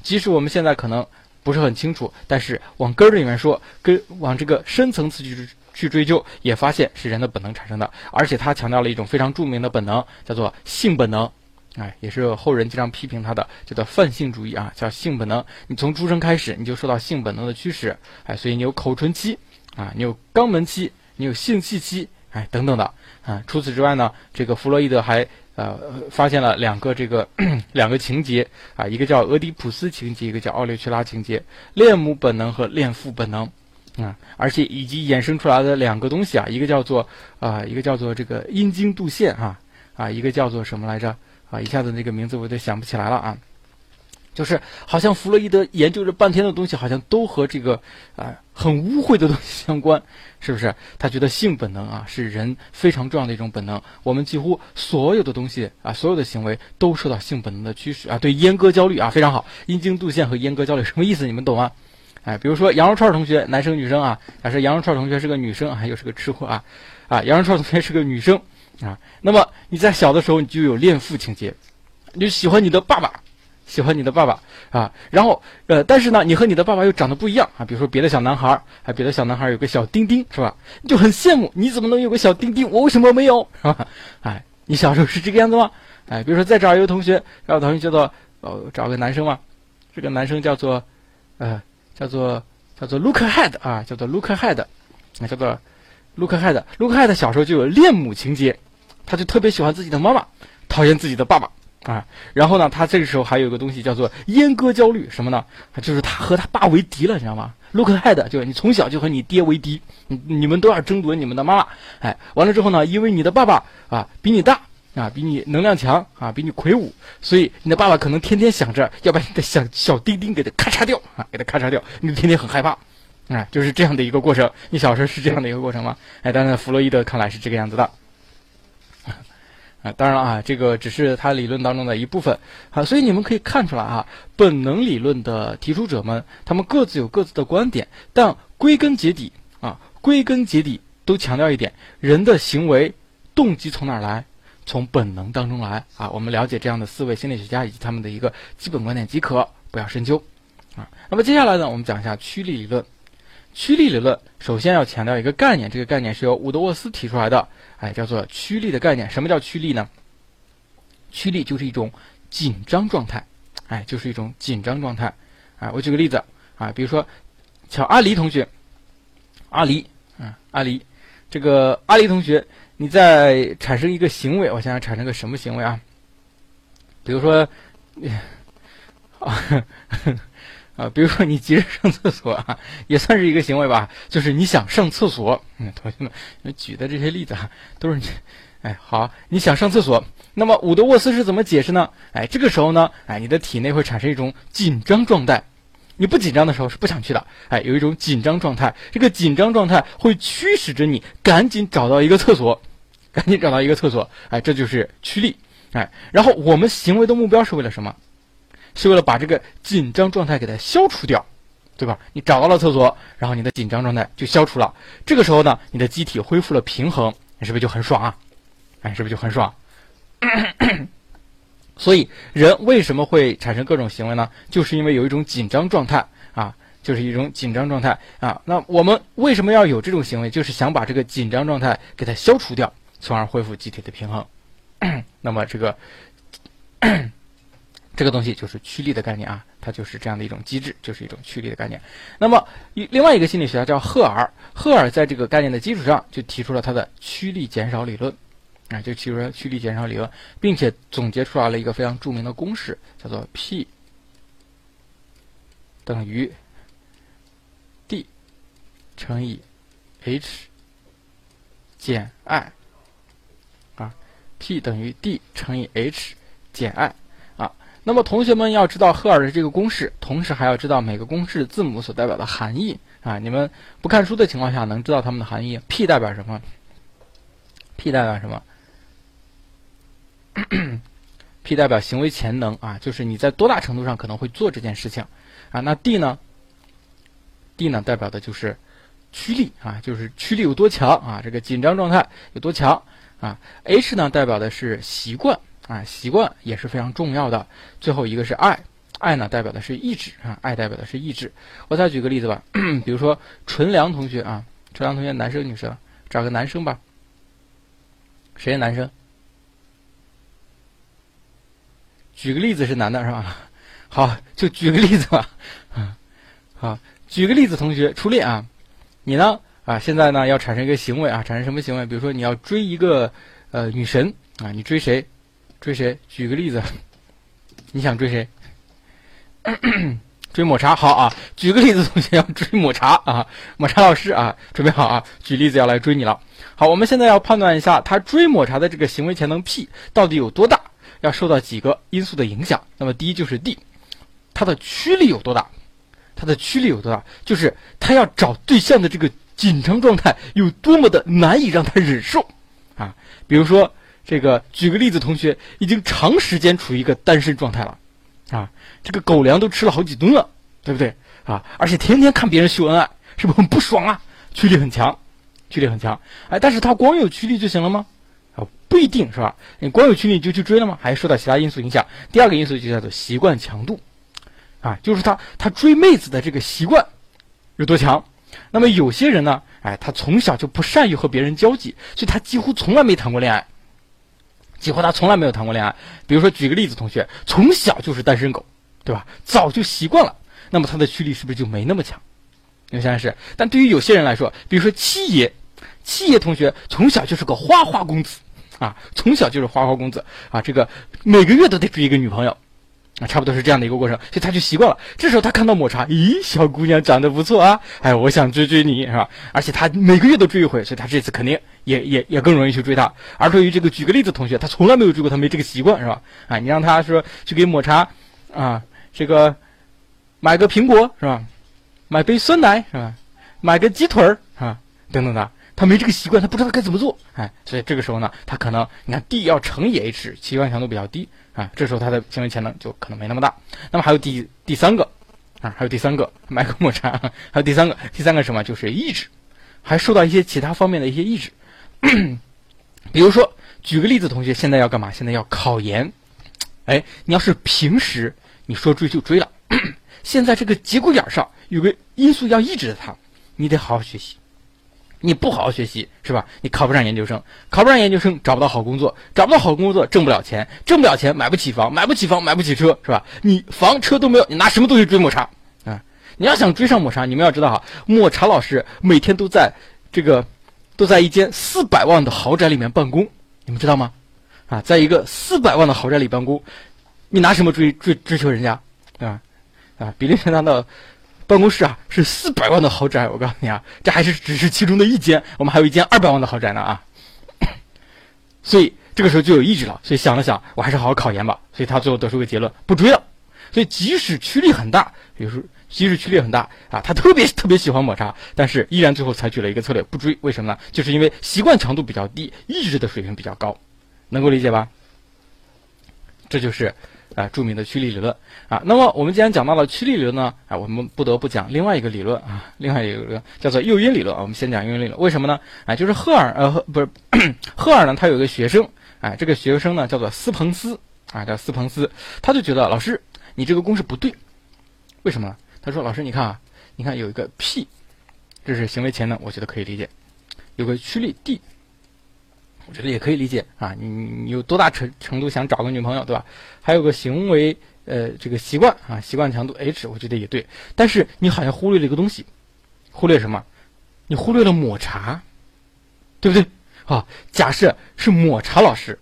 即使我们现在可能不是很清楚，但是往根儿里面说，跟往这个深层次去去追究，也发现是人的本能产生的，而且他强调了一种非常著名的本能，叫做性本能。哎，也是后人经常批评他的，叫做泛性主义啊，叫性本能。你从出生开始，你就受到性本能的驱使，哎，所以你有口唇期，啊，你有肛门期，你有性器期，哎，等等的啊。除此之外呢，这个弗洛伊德还呃发现了两个这个 [CLEARS THROAT] 两个情节啊，一个叫俄狄浦斯情节，一个叫奥列屈拉情节，恋母本能和恋父本能啊，而且以及衍生出来的两个东西啊，一个叫做啊，一个叫做这个阴茎度线哈啊，一个叫做什么来着？啊，一下子那个名字我就想不起来了啊，就是好像弗洛伊德研究了半天的东西，好像都和这个啊很污秽的东西相关，是不是？他觉得性本能啊是人非常重要的一种本能，我们几乎所有的东西啊，所有的行为都受到性本能的驱使啊。对阉割焦虑啊非常好，阴茎度线和阉割焦虑什么意思？你们懂吗？哎，比如说羊肉串同学，男生女生啊，假设羊肉串同学是个女生啊，又是个吃货啊，啊，羊肉串同学是个女生。啊，那么你在小的时候你就有恋父情节，你就喜欢你的爸爸，喜欢你的爸爸啊。然后呃，但是呢，你和你的爸爸又长得不一样啊。比如说别的小男孩，还别的小男孩有个小丁丁，是吧？你就很羡慕，你怎么能有个小丁丁？我为什么没有？[LAUGHS] 是吧？哎，你小时候是这个样子吗？哎，比如说再找一个同学，让同学叫做呃，找个男生嘛，这个男生叫做呃，叫做叫做 Look Ahead 啊，叫做 Look Ahead，那叫做 Look Head，Look Head 小时候就有恋母情节。他就特别喜欢自己的妈妈，讨厌自己的爸爸啊。然后呢，他这个时候还有个东西叫做阉割焦虑，什么呢？就是他和他爸为敌了，你知道吗？Look ahead，就是你从小就和你爹为敌，你你们都要争夺你们的妈妈。哎，完了之后呢，因为你的爸爸啊比你大啊，比你能量强啊，比你魁梧，所以你的爸爸可能天天想着要把你的小小丁丁给他咔嚓掉啊，给他咔嚓掉，你天天很害怕。哎，就是这样的一个过程。你小时候是这样的一个过程吗？哎，但是弗洛伊德看来是这个样子的。啊，当然了啊，这个只是他理论当中的一部分啊，所以你们可以看出来啊，本能理论的提出者们，他们各自有各自的观点，但归根结底啊，归根结底都强调一点：人的行为动机从哪儿来？从本能当中来啊。我们了解这样的四位心理学家以及他们的一个基本观点即可，不要深究啊。那么接下来呢，我们讲一下驱力理论。驱力理论首先要强调一个概念，这个概念是由伍德沃斯提出来的。哎，叫做趋力的概念。什么叫趋力呢？趋力就是一种紧张状态，哎，就是一种紧张状态。啊，我举个例子啊，比如说，瞧阿离同学，阿离，嗯，阿离，这个阿离同学，你在产生一个行为，我想想产生个什么行为啊？比如说，啊，[LAUGHS] 啊，比如说你急着上厕所啊，也算是一个行为吧，就是你想上厕所。嗯，同学们，举的这些例子啊，都是你，哎，好，你想上厕所，那么伍德沃斯是怎么解释呢？哎，这个时候呢，哎，你的体内会产生一种紧张状态，你不紧张的时候是不想去的，哎，有一种紧张状态，这个紧张状态会驱使着你赶紧找到一个厕所，赶紧找到一个厕所，哎，这就是驱力，哎，然后我们行为的目标是为了什么？是为了把这个紧张状态给它消除掉，对吧？你找到了厕所，然后你的紧张状态就消除了。这个时候呢，你的机体恢复了平衡，你是不是就很爽啊？哎，是不是就很爽？[COUGHS] 所以人为什么会产生各种行为呢？就是因为有一种紧张状态啊，就是一种紧张状态啊。那我们为什么要有这种行为？就是想把这个紧张状态给它消除掉，从而恢复机体的平衡。[COUGHS] 那么这个这个东西就是趋利的概念啊，它就是这样的一种机制，就是一种趋利的概念。那么另外一个心理学家叫赫尔，赫尔在这个概念的基础上就提出了他的趋利减少理论。啊，就提出了趋利减少理论，并且总结出来了一个非常著名的公式，叫做 P 等于 D 乘以 H 减 I 啊，P 等于 D 乘以 H 减 I。那么同学们要知道赫尔的这个公式，同时还要知道每个公式字母所代表的含义啊。你们不看书的情况下能知道它们的含义？P 代表什么？P 代表什么？P 代表行为潜能啊，就是你在多大程度上可能会做这件事情啊。那 D 呢？D 呢代表的就是驱力啊，就是驱力有多强啊，这个紧张状态有多强啊。H 呢代表的是习惯啊，习惯也是非常重要的。最后一个是爱，爱呢代表的是意志啊爱代表的是意志。我再举个例子吧，[CLEARS THROAT] 比如说纯良同学啊，纯良同学男生女生，找个男生吧，谁是男生？举个例子是男的是吧？好，就举个例子吧。啊，好，举个例子，同学初恋啊，你呢啊，现在呢要产生一个行为啊，产生什么行为？比如说你要追一个呃女神啊，你追谁？追谁？举个例子，你想追谁？[COUGHS] 追抹茶好啊。举个例子，同学要追抹茶啊，抹茶老师啊，准备好啊，举例子要来追你了。好，我们现在要判断一下他追抹茶的这个行为潜能 P 到底有多大。要受到几个因素的影响，那么第一就是 D，它的驱力有多大？它的驱力有多大？就是他要找对象的这个紧张状态有多么的难以让他忍受啊！比如说，这个举个例子，同学已经长时间处于一个单身状态了啊，这个狗粮都吃了好几吨了，对不对啊？而且天天看别人秀恩爱，是不是很不爽啊？驱力很强，驱力很强，哎，但是他光有驱力就行了吗？啊不一定是吧？你光有驱力就去追了吗？还受到其他因素影响。第二个因素就叫做习惯强度，啊，就是他他追妹子的这个习惯有多强。那么有些人呢，哎，他从小就不善于和别人交际，所以他几乎从来没谈过恋爱，几乎他从来没有谈过恋爱。比如说举个例子，同学从小就是单身狗，对吧？早就习惯了，那么他的驱力是不是就没那么强？你想想是。但对于有些人来说，比如说七爷，七爷同学从小就是个花花公子。啊，从小就是花花公子啊，这个每个月都得追一个女朋友，啊，差不多是这样的一个过程，所以他就习惯了。这时候他看到抹茶，咦，小姑娘长得不错啊，哎，我想追追你，是吧？而且他每个月都追一回，所以他这次肯定也也也更容易去追他。而对于这个举个例子同学，他从来没有追过，他没这个习惯，是吧？啊，你让他说去给抹茶啊，这个买个苹果是吧？买杯酸奶是吧？买个鸡腿儿啊，等等的。他没这个习惯，他不知道该怎么做，哎，所以这个时候呢，他可能你看 D 要乘以 H，习惯强度比较低啊，这时候他的行为潜能就可能没那么大。那么还有第第三个啊，还有第三个买个抹茶，还有第三个，第三个什么？就是意志，还受到一些其他方面的一些意志。[CLEARS THROAT] 比如说，举个例子，同学现在要干嘛？现在要考研，哎，你要是平时你说追就追了，[CLEARS THROAT] 现在这个节骨眼上有个因素要抑制着他，你得好好学习。你不好好学习是吧？你考不上研究生，考不上研究生找不到好工作，找不到好工作挣不了钱，挣不了钱买不起房，买不起房买不起车是吧？你房车都没有，你拿什么东西追抹茶啊？你要想追上抹茶，你们要知道哈，抹茶老师每天都在这个都在一间四百万的豪宅里面办公，你们知道吗？啊，在一个四百万的豪宅里办公，你拿什么追追追求人家啊？啊，比利时难道？办公室啊，是四百万的豪宅，我告诉你啊，这还是只是其中的一间，我们还有一间二百万的豪宅呢啊。[COUGHS] 所以这个时候就有意志了，所以想了想，我还是好好考研吧。所以他最后得出个结论，不追了。所以即使驱力很大，比如说即使驱力很大啊，他特别特别喜欢抹茶，但是依然最后采取了一个策略，不追。为什么呢？就是因为习惯强度比较低，意志的水平比较高，能够理解吧？这就是。啊，著名的驱力理论啊，那么我们既然讲到了驱力理论呢，啊，我们不得不讲另外一个理论啊，另外一个理论叫做诱因理论啊。我们先讲诱因理论，为什么呢？啊，就是赫尔呃，不是赫尔呢，他有一个学生，啊，这个学生呢叫做斯彭斯啊，叫斯彭斯，他就觉得老师你这个公式不对，为什么呢？他说老师你看啊，你看有一个 P，这是行为潜能，我觉得可以理解，有个驱力 D，我觉得也可以理解啊。你你有多大程程度想找个女朋友，对吧？还有个行为呃这个习惯啊，习惯强度 H，我觉得也对。但是你好像忽略了一个东西，忽略什么？你忽略了抹茶，对不对？啊，假设是抹茶老师，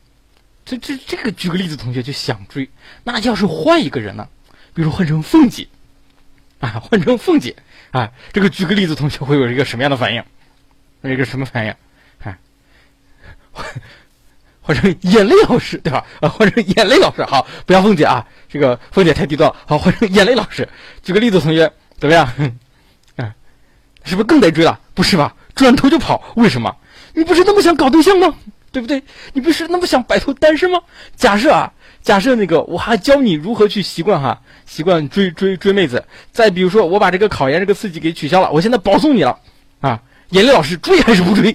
这这这个举个例子，同学就想追。那要是换一个人呢？比如换成凤姐，啊，[LAUGHS] 换成凤姐，啊，这个举个例子，同学会有一个什么样的反应？有一个什么反应？啊，换换成眼泪老师，对吧？啊，换成眼泪老师，好，不要凤姐啊，这个凤姐太低调。好，换成眼泪老师。举个例子，同学怎么样？[LAUGHS] 啊，是不是更得追了？不是吧？转头就跑，为什么？你不是那么想搞对象吗？对不对？你不是那么想摆脱单身吗？假设啊，假设那个我还教你如何去习惯哈，习惯追追追妹子。再比如说，我把这个考研这个刺激给取消了，我现在保送你了啊！眼泪老师追还是不追？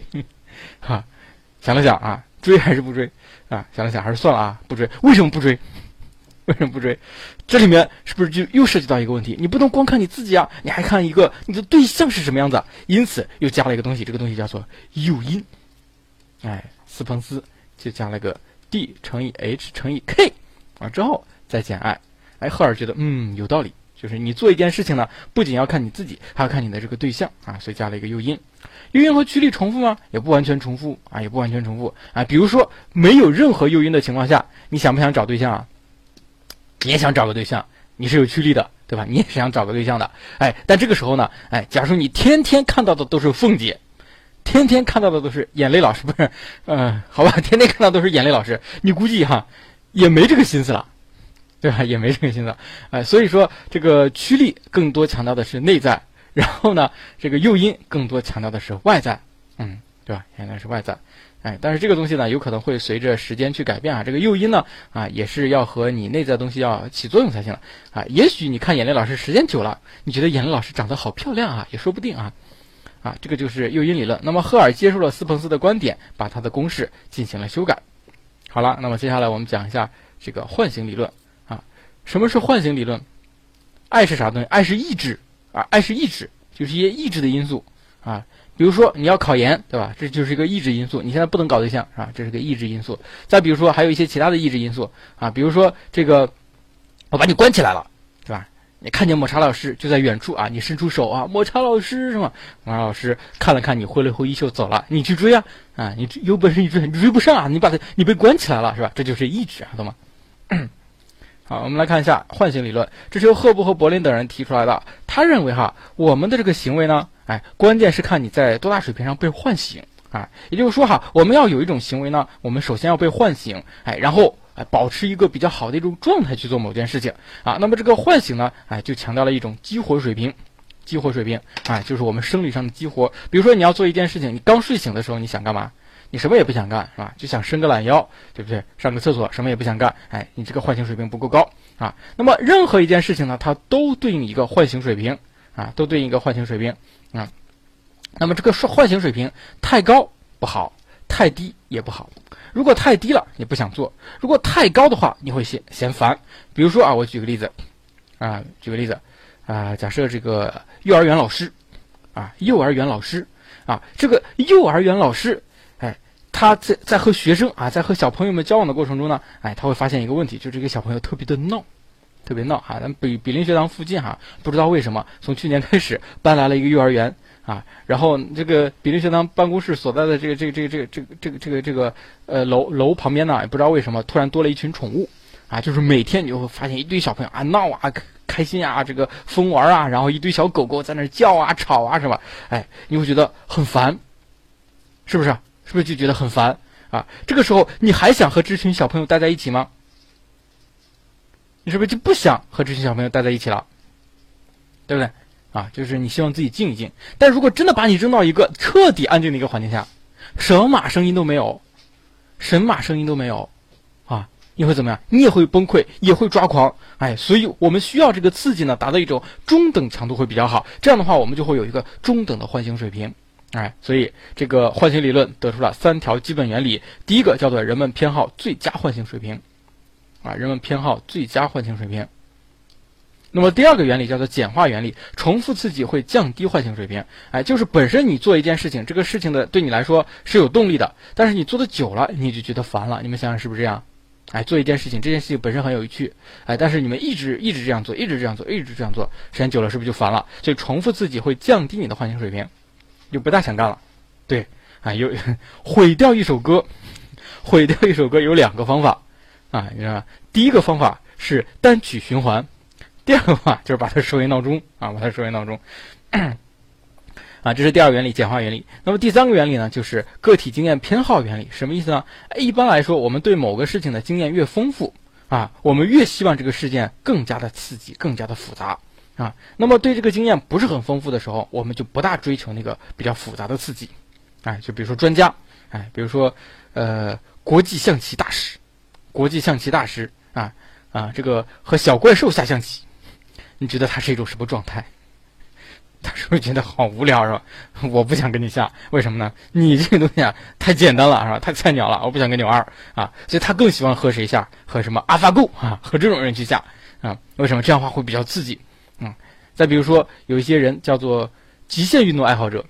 哈，[LAUGHS] 想了想啊，追还是不追？啊，想了想还是算了啊，不追。为什么不追？[LAUGHS] 为什么不追？这里面是不是就又涉及到一个问题？你不能光看你自己啊，你还看一个你的对象是什么样子。因此又加了一个东西，这个东西叫做诱因。哎。斯彭斯就加了个 D 乘以 H 乘以 K，啊之后再减 I，哎，赫尔觉得嗯有道理，就是你做一件事情呢，不仅要看你自己，还要看你的这个对象啊，所以加了一个诱因。诱因和驱力重复吗？也不完全重复啊，也不完全重复啊。比如说没有任何诱因的情况下，你想不想找对象啊？你也想找个对象，你是有驱力的，对吧？你也是想找个对象的，哎，但这个时候呢，哎，假如你天天看到的都是凤姐。天天看到的都是眼泪老师，不是，嗯，好吧，天天看到都是眼泪老师，你估计哈也没这个心思了，对吧？也没这个心思，哎，所以说这个驱力更多强调的是内在，然后呢，这个诱因更多强调的是外在，嗯，对吧？原来是外在，哎，但是这个东西呢，有可能会随着时间去改变啊。这个诱因呢，啊，也是要和你内在东西要起作用才行啊。也许你看眼泪老师时间久了，你觉得眼泪老师长得好漂亮啊，也说不定啊。啊，这个就是诱因理论。那么赫尔接受了斯彭斯的观点，把他的公式进行了修改。好了，那么接下来我们讲一下这个唤醒理论。什么是唤醒理论？爱是啥东西？爱是意志啊，爱是意志，就是一些意志的因素啊。比如说你要考研，对吧？这就是一个意志因素。你现在不能搞对象，是吧？这是个意志因素。再比如说还有一些其他的意志因素啊，比如说这个我把你关起来了，对吧？你看见抹茶老师就在远处啊，你伸出手啊，抹茶老师是吗？抹茶老师看了看你，挥了挥衣袖走了。你去追啊啊！你有本事你追，你追不上啊！你把他你被关起来了是吧？这就是意志啊，懂吗？好，我们来看一下唤醒理论，这是由赫布和柏林等人提出来的。他认为哈，我们的这个行为呢，哎，关键是看你在多大水平上被唤醒啊。也就是说哈，我们要有一种行为呢，我们首先要被唤醒，哎，然后。哎，保持一个比较好的一种状态去做某件事情啊。那么这个唤醒呢，哎，就强调了一种激活水平，激活水平，哎，就是我们生理上的激活。比如说你要做一件事情，你刚睡醒的时候你想干嘛？你什么也不想干，是吧？就想伸个懒腰，对不对？上个厕所，什么也不想干。哎，你这个唤醒水平不够高啊。那么任何一件事情呢，它都对应一个唤醒水平啊，都对应一个唤醒水平啊。那么这个唤醒水平太高不好，太低也不好。如果太低了，你不想做；如果太高的话，你会嫌嫌烦。比如说啊，我举个例子，啊，举个例子，啊，假设这个幼儿园老师，啊，幼儿园老师，啊，这个幼儿园老师，他在在和学生啊，在和小朋友们交往的过程中呢，哎，他会发现一个问题，就这个小朋友特别的闹，特别闹哈。咱比比邻学堂附近哈，不知道为什么，从去年开始搬来了一个幼儿园。啊，然后这个比邻学堂办公室所在的这个这个这个这个这个这个这个这个呃楼楼旁边呢，也不知道为什么突然多了一群宠物，啊，就是每天你就会发现一堆小朋友啊闹啊开心啊这个疯玩啊，然后一堆小狗狗在那叫啊吵啊什么？哎，你会觉得很烦，是不是？是不是就觉得很烦啊？这个时候你还想和这群小朋友待在一起吗？你是不是就不想和这群小朋友待在一起了？对不对？啊，就是你希望自己静一静，但如果真的把你扔到一个彻底安静的一个环境下，什么声音都没有，神马声音都没有，啊，你会怎么样？你也会崩溃，也会抓狂，哎，所以我们需要这个刺激呢，达到一种中等强度会比较好。这样的话，我们就会有一个中等的唤醒水平，哎，所以这个唤醒理论得出了三条基本原理。第一个叫做人们偏好最佳唤醒水平，啊，人们偏好最佳唤醒水平。那么第二个原理叫做简化原理，重复刺激会降低唤醒水平。哎，就是本身你做一件事情，这个事情的对你来说是有动力的，但是你做的久了，你就觉得烦了。你们想想是不是这样？哎，做一件事情，这件事情本身很有趣，哎，但是你们一直一直这样做，一直这样做，一直这样做，时间久了是不是就烦了？所以重复刺激会降低你的唤醒水平，就不大想干了。对，啊，有毁掉一首歌，毁掉一首歌有两个方法，啊，你知道第一个方法是单曲循环。第二个话就是把它设为闹钟啊，把它设为闹钟，啊，这是第二个原理，简化原理。那么第三个原理呢，就是个体经验偏好原理。什么意思呢？一般来说，我们对某个事情的经验越丰富啊，我们越希望这个事件更加的刺激，更加的复杂啊。那么对这个经验不是很丰富的时候，我们就不大追求那个比较复杂的刺激。哎，就比如说专家，哎，比如说呃，国际象棋大师，国际象棋大师啊啊，这个和小怪兽下象棋。你觉得他是一种什么状态？[LAUGHS] 他是不是觉得好无聊是吧？[LAUGHS] 我不想跟你下，为什么呢？你这个东西啊太简单了是吧？太菜鸟了，我不想跟你玩啊！所以他更喜欢和谁下？和什么阿法狗啊？和这种人去下啊？为什么这样的话会比较刺激？嗯，再比如说有一些人叫做极限运动爱好者，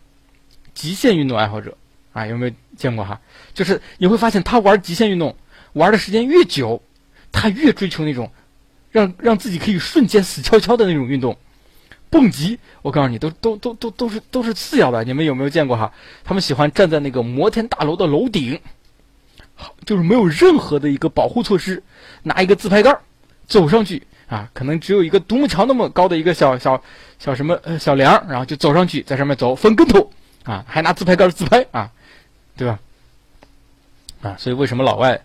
极限运动爱好者啊，有没有见过哈？就是你会发现他玩极限运动玩的时间越久，他越追求那种。让让自己可以瞬间死翘翘的那种运动，蹦极，我告诉你，都都都都都是都是次要的。你们有没有见过哈？他们喜欢站在那个摩天大楼的楼顶，就是没有任何的一个保护措施，拿一个自拍杆走上去啊，可能只有一个独木桥那么高的一个小小小什么呃小梁，然后就走上去，在上面走翻跟头啊，还拿自拍杆自拍啊，对吧？啊，所以为什么老外？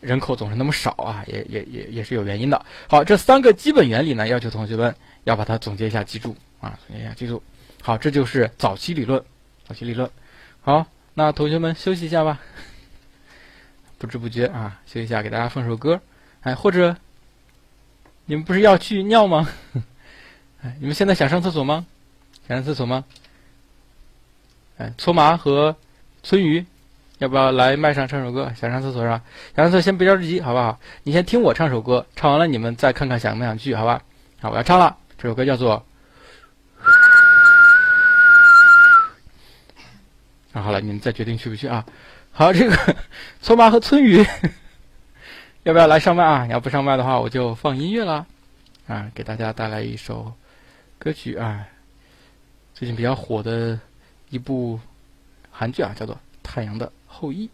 人口总是那么少啊，也也也也是有原因的。好，这三个基本原理呢，要求同学们要把它总结一下，记住啊，总结一下，记住。好，这就是早期理论，早期理论。好，那同学们休息一下吧。[LAUGHS] 不知不觉啊，休息一下，给大家放首歌。哎，或者你们不是要去尿吗？[LAUGHS] 哎，你们现在想上厕所吗？想上厕所吗？哎，搓麻和村鱼。要不要来麦上唱首歌？想上厕所是吧？想上厕所先别着急，好不好？你先听我唱首歌，唱完了你们再看看想不想去，好吧？好，我要唱了，这首歌叫做 [LAUGHS]…… 啊，好了，你们再决定去不去啊？好，这个 [LAUGHS] 搓麻和村鱼，要不要来上麦啊？你要不上麦的话，我就放音乐了啊，给大家带来一首歌曲啊，最近比较火的一部韩剧啊，叫做《太阳的》。后裔。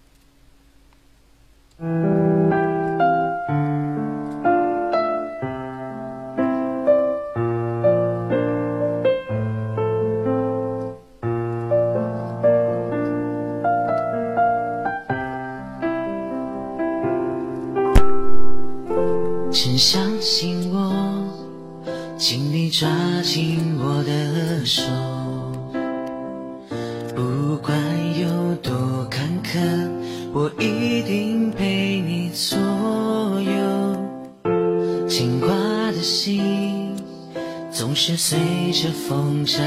请相信我，请你抓紧我的手。不管有多坎坷我一定陪你左右，牵挂的心总是随着风颤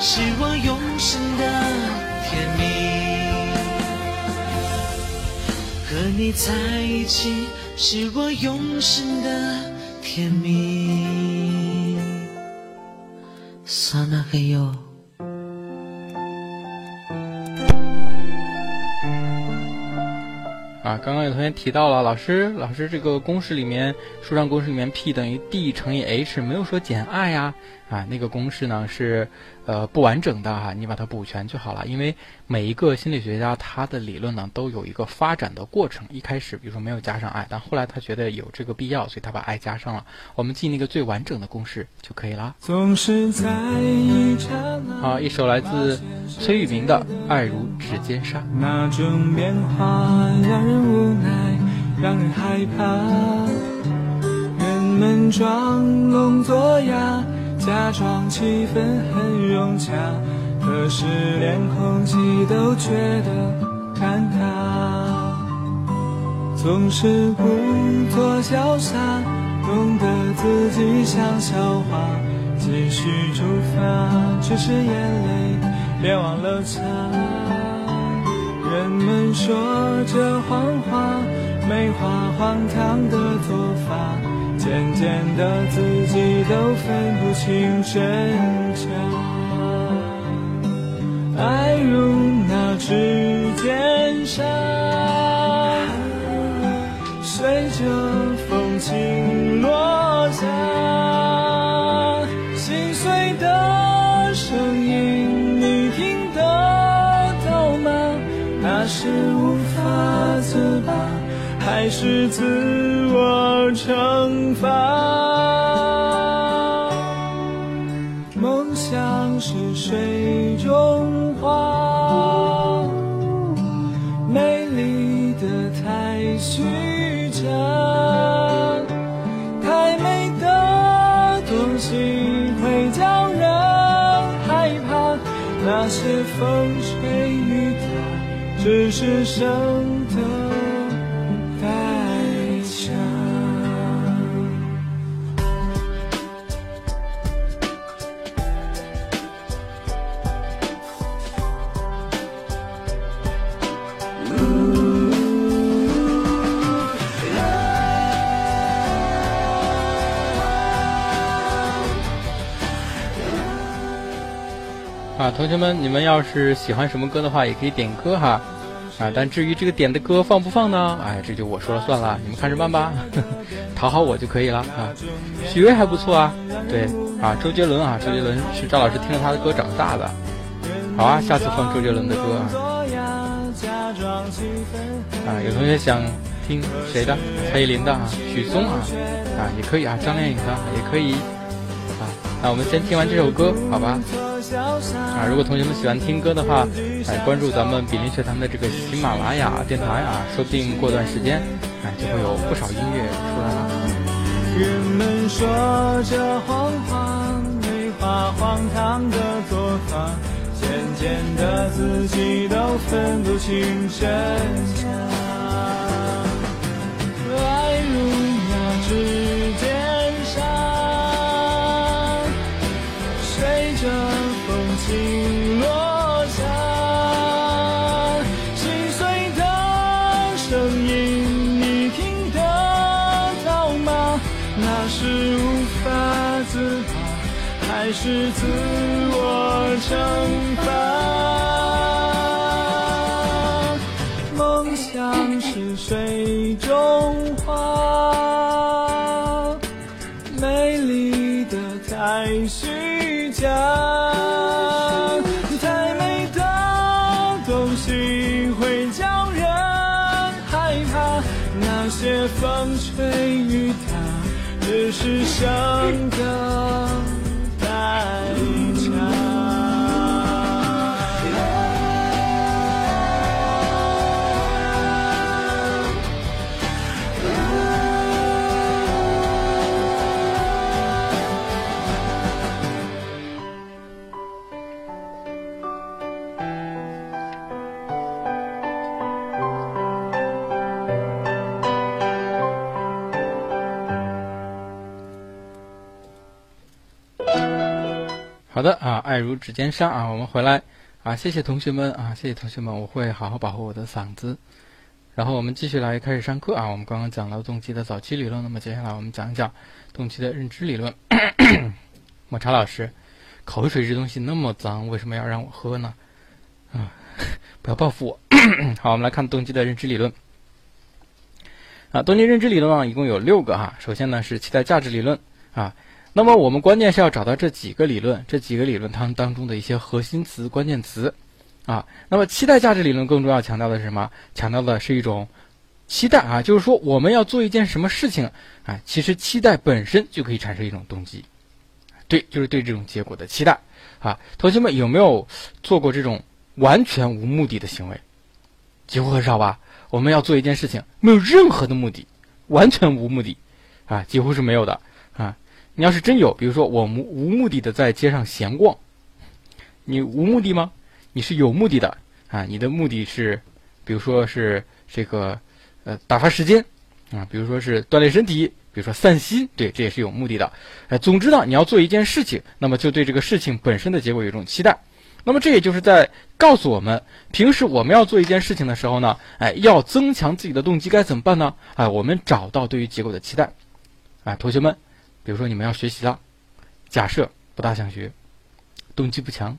是我永生的甜蜜。和你在一起是我永生的甜蜜。萨那嘿哟。啊，刚刚有同学提到了，老师，老师这个公式里面，书上公式里面 P 等于 D 乘以 H，没有说减 I 呀，啊，啊那个公式呢是呃不完整的哈，你把它补全就好了。因为每一个心理学家他的理论呢都有一个发展的过程，一开始比如说没有加上爱但后来他觉得有这个必要，所以他把爱加上了。我们记那个最完整的公式就可以了。总是在一刹那好，一首来自崔玉明的《爱如指尖沙》。那种变化让人无奈，让人害怕。人们装聋作哑，假装气氛很融洽，可是连空气都觉得尴尬。总是故作潇洒，弄得自己像笑话，继续出发，只是眼泪别忘了擦。人们说着谎话，美化荒唐的做法，渐渐的自己都分不清真假。爱如那指尖沙，随着还是自我惩罚？梦想是水中花，美丽的太虚假，太美的东西会叫人害怕。那些风吹雨打，只是生啊，同学们，你们要是喜欢什么歌的话，也可以点歌哈。啊，但至于这个点的歌放不放呢？哎，这就我说了算了，你们看着办吧，[LAUGHS] 讨好我就可以了啊。许巍还不错啊，对啊，周杰伦啊，周杰伦是赵老师听着他的歌长大的。好啊，下次放周杰伦的歌啊。啊，有同学想听谁的？蔡依林的啊，许嵩啊，啊也可以啊，张靓颖的也可以啊。那我们先听完这首歌，好吧？啊，如果同学们喜欢听歌的话，哎，关注咱们比邻学堂的这个喜马拉雅电台啊，说不定过段时间，哎，就会有不少音乐出来了。人们说着谎话，美化荒唐的做法，渐渐的自己都分不清真假。是的啊，爱如指尖沙啊，我们回来啊，谢谢同学们啊，谢谢同学们，我会好好保护我的嗓子。然后我们继续来开始上课啊，我们刚刚讲了动机的早期理论，那么接下来我们讲一讲动机的认知理论。[COUGHS] 抹茶老师，口水这东西那么脏，为什么要让我喝呢？啊，[COUGHS] 不要报复我。[COUGHS] 好，我们来看动机的认知理论。啊，动机认知理论啊，一共有六个哈。首先呢是期待价值理论啊。那么我们关键是要找到这几个理论，这几个理论它们当中的一些核心词、关键词，啊。那么期待价值理论更重要强调的是什么？强调的是一种期待啊，就是说我们要做一件什么事情啊，其实期待本身就可以产生一种动机，对，就是对这种结果的期待啊。同学们有没有做过这种完全无目的的行为？几乎很少吧。我们要做一件事情，没有任何的目的，完全无目的，啊，几乎是没有的啊。你要是真有，比如说我无无目的的在街上闲逛，你无目的吗？你是有目的的啊，你的目的是，比如说是这个呃打发时间啊，比如说是锻炼身体，比如说散心，对，这也是有目的的。哎，总之呢，你要做一件事情，那么就对这个事情本身的结果有一种期待。那么这也就是在告诉我们，平时我们要做一件事情的时候呢，哎，要增强自己的动机该怎么办呢？哎，我们找到对于结果的期待。哎，同学们，比如说你们要学习了，假设不大想学，动机不强，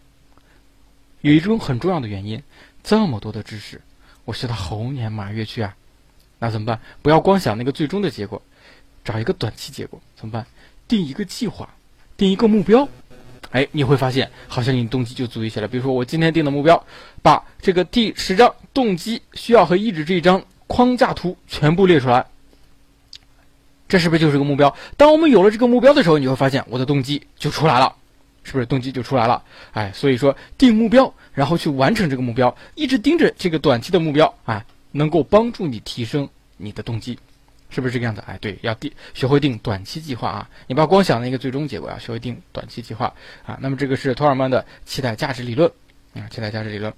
有一种很重要的原因，这么多的知识，我学到猴年马月去啊，那怎么办？不要光想那个最终的结果，找一个短期结果怎么办？定一个计划，定一个目标。哎，你会发现，好像你动机就足以起来。比如说，我今天定的目标，把这个第十章动机需要和意志这一章框架图全部列出来，这是不是就是个目标？当我们有了这个目标的时候，你会发现我的动机就出来了，是不是动机就出来了？哎，所以说定目标，然后去完成这个目标，一直盯着这个短期的目标，哎，能够帮助你提升你的动机。是不是这个样子？哎，对，要定学会定短期计划啊！你不要光想那个最终结果啊，学会定短期计划啊。那么这个是托尔曼的期待价值理论啊，期待价值理论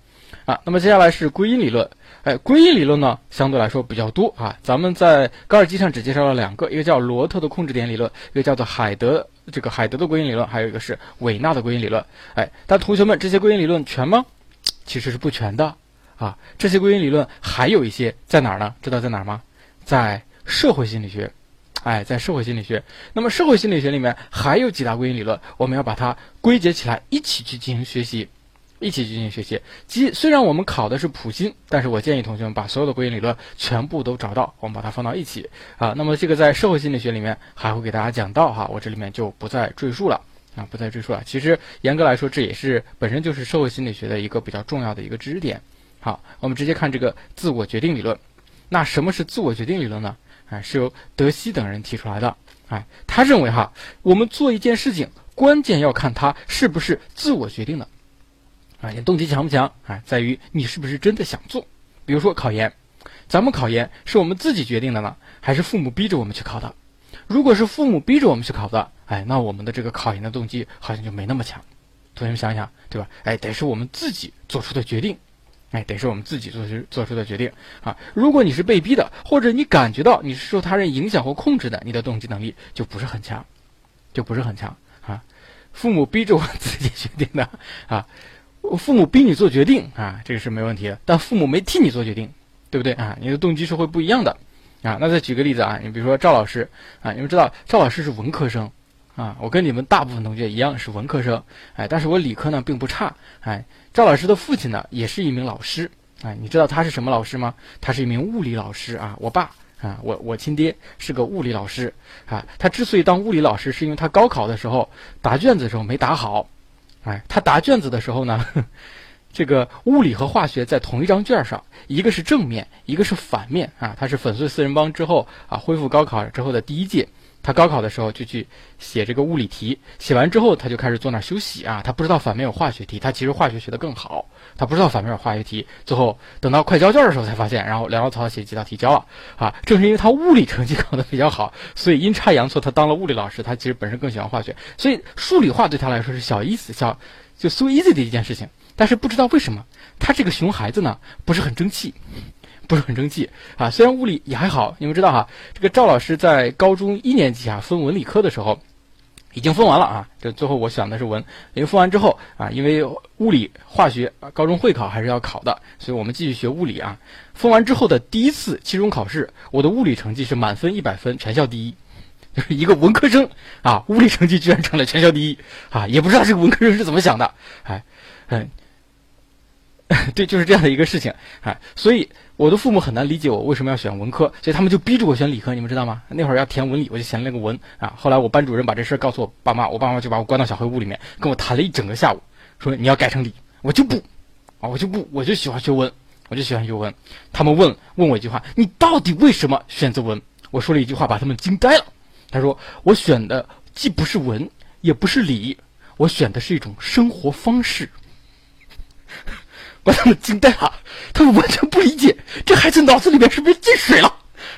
啊。那么接下来是归因理论，哎，归因理论呢相对来说比较多啊。咱们在高尔基上只介绍了两个，一个叫罗特的控制点理论，一个叫做海德这个海德的归因理论，还有一个是韦纳的归因理论。哎，但同学们，这些归因理论全吗？其实是不全的啊。这些归因理论还有一些在哪儿呢？知道在哪儿吗？在社会心理学，哎，在社会心理学，那么社会心理学里面还有几大归因理论，我们要把它归结起来，一起去进行学习，一起去进行学习。即虽然我们考的是普心，但是我建议同学们把所有的归因理论全部都找到，我们把它放到一起啊。那么这个在社会心理学里面还会给大家讲到哈，我这里面就不再赘述了啊，不再赘述了。其实严格来说，这也是本身就是社会心理学的一个比较重要的一个知识点。好，我们直接看这个自我决定理论。那什么是自我决定理论呢？哎，是由德西等人提出来的。哎，他认为哈，我们做一件事情，关键要看它是不是自我决定的。啊，你动机强不强？啊，在于你是不是真的想做。比如说考研，咱们考研是我们自己决定的呢，还是父母逼着我们去考的？如果是父母逼着我们去考的，哎，那我们的这个考研的动机好像就没那么强。同学们想想，对吧？哎，得是我们自己做出的决定。哎，得是我们自己做出做出的决定啊！如果你是被逼的，或者你感觉到你是受他人影响或控制的，你的动机能力就不是很强，就不是很强啊！父母逼着我自己决定的啊，父母逼你做决定啊，这个是没问题的。但父母没替你做决定，对不对啊？你的动机是会不一样的啊。那再举个例子啊，你比如说赵老师啊，你们知道赵老师是文科生啊，我跟你们大部分同学一样是文科生，哎，但是我理科呢并不差，哎，赵老师的父亲呢也是一名老师，哎，你知道他是什么老师吗？他是一名物理老师啊，我爸。啊，我我亲爹是个物理老师啊。他之所以当物理老师，是因为他高考的时候答卷子的时候没答好。哎，他答卷子的时候呢，[LAUGHS] 这个物理和化学在同一张卷上，一个是正面，一个是反面啊。他是粉碎四人帮之后啊，恢复高考之后的第一届。他高考的时候就去写这个物理题，写完之后他就开始坐那儿休息啊。他不知道反面有化学题，他其实化学学得更好。他不知道反面有化学题，最后等到快交卷的时候才发现，然后潦潦草草写几道题交了啊。正是因为他物理成绩考得比较好，所以阴差阳错他当了物理老师。他其实本身更喜欢化学，所以数理化对他来说是小意思、小就 so easy 的一件事情。但是不知道为什么他这个熊孩子呢不是很争气。不是很争气啊！虽然物理也还好，你们知道哈，这个赵老师在高中一年级啊分文理科的时候，已经分完了啊。这最后我选的是文，因为分完之后啊，因为物理、化学高中会考还是要考的，所以我们继续学物理啊。分完之后的第一次期中考试，我的物理成绩是满分一百分，全校第一，[LAUGHS] 就是一个文科生啊，物理成绩居然成了全校第一啊！也不知道这个文科生是怎么想的，哎，嗯，[LAUGHS] 对，就是这样的一个事情啊，所以。我的父母很难理解我为什么要选文科，所以他们就逼着我选理科。你们知道吗？那会儿要填文理，我就填了个文啊。后来我班主任把这事儿告诉我爸妈，我爸妈就把我关到小黑屋里面，跟我谈了一整个下午，说你要改成理，我就不，啊，我就不，我就喜欢学文，我就喜欢学文。他们问问我一句话，你到底为什么选择文？我说了一句话，把他们惊呆了。他说我选的既不是文，也不是理，我选的是一种生活方式。把他们惊呆了，他们完全不理解这孩子脑子里面是不是进水了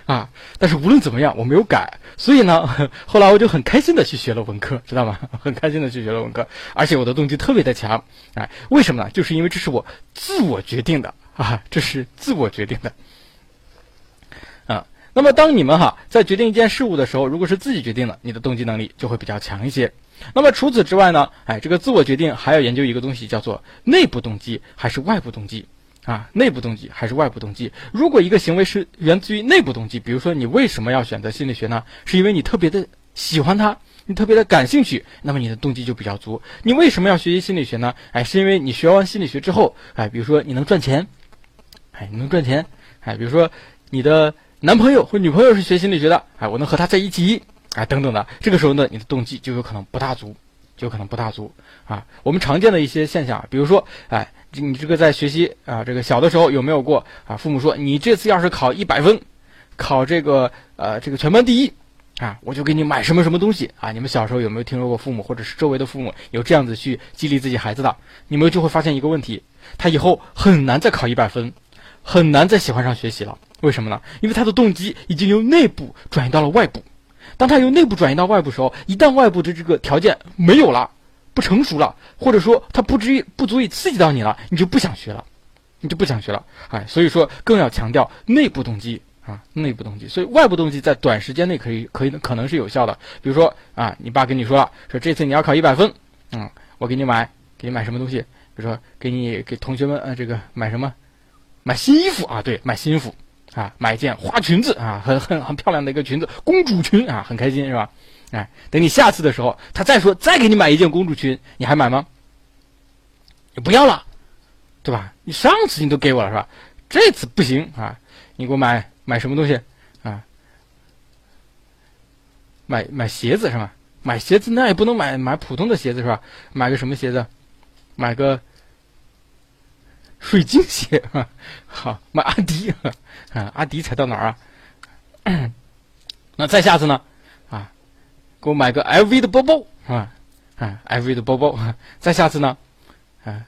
啊！但是无论怎么样，我没有改，所以呢，[LAUGHS] 后来我就很开心的去学了文科，知道吗？[LAUGHS] 很开心的去学了文科，而且我的动机特别的强，哎，为什么呢？就是因为这是我自我决定的 [LAUGHS] 啊，这是自我决定的啊。那么当你们哈在决定一件事物的时候，如果是自己决定的，你的动机能力就会比较强一些。那么除此之外呢？哎，这个自我决定还要研究一个东西，叫做内部动机还是外部动机啊？内部动机还是外部动机？如果一个行为是源自于内部动机，比如说你为什么要选择心理学呢？是因为你特别的喜欢它，你特别的感兴趣，那么你的动机就比较足。你为什么要学习心理学呢？哎，是因为你学完心理学之后，哎，比如说你能赚钱，哎，你能赚钱，哎，比如说你的男朋友或女朋友是学心理学的，哎，我能和他在一起。啊，等等的，这个时候呢，你的动机就有可能不大足，就有可能不大足啊。我们常见的一些现象，比如说，哎，你这个在学习啊，这个小的时候有没有过啊？父母说你这次要是考一百分，考这个呃这个全班第一啊，我就给你买什么什么东西啊。你们小时候有没有听说过父母或者是周围的父母有这样子去激励自己孩子的？你们就会发现一个问题，他以后很难再考一百分，很难再喜欢上学习了。为什么呢？因为他的动机已经由内部转移到了外部。当他由内部转移到外部时候，一旦外部的这个条件没有了，不成熟了，或者说它不至于不足以刺激到你了，你就不想学了，你就不想学了，哎，所以说更要强调内部动机啊，内部动机。所以外部动机在短时间内可以可以可能是有效的，比如说啊，你爸跟你说了，说这次你要考一百分，嗯，我给你买给你买什么东西？比如说给你给同学们呃这个买什么？买新衣服啊，对，买新衣服。啊，买一件花裙子啊，很很很漂亮的一个裙子，公主裙啊，很开心是吧？哎，等你下次的时候，他再说再给你买一件公主裙，你还买吗？你不要了，对吧？你上次你都给我了是吧？这次不行啊，你给我买买什么东西啊？买买鞋子是吧？买鞋子那也不能买买普通的鞋子是吧？买个什么鞋子？买个。水晶鞋啊，好买阿迪啊，阿迪才到哪儿啊？那再下次呢？啊，给我买个 LV 的包包啊啊，LV 的包包。再下次呢？啊，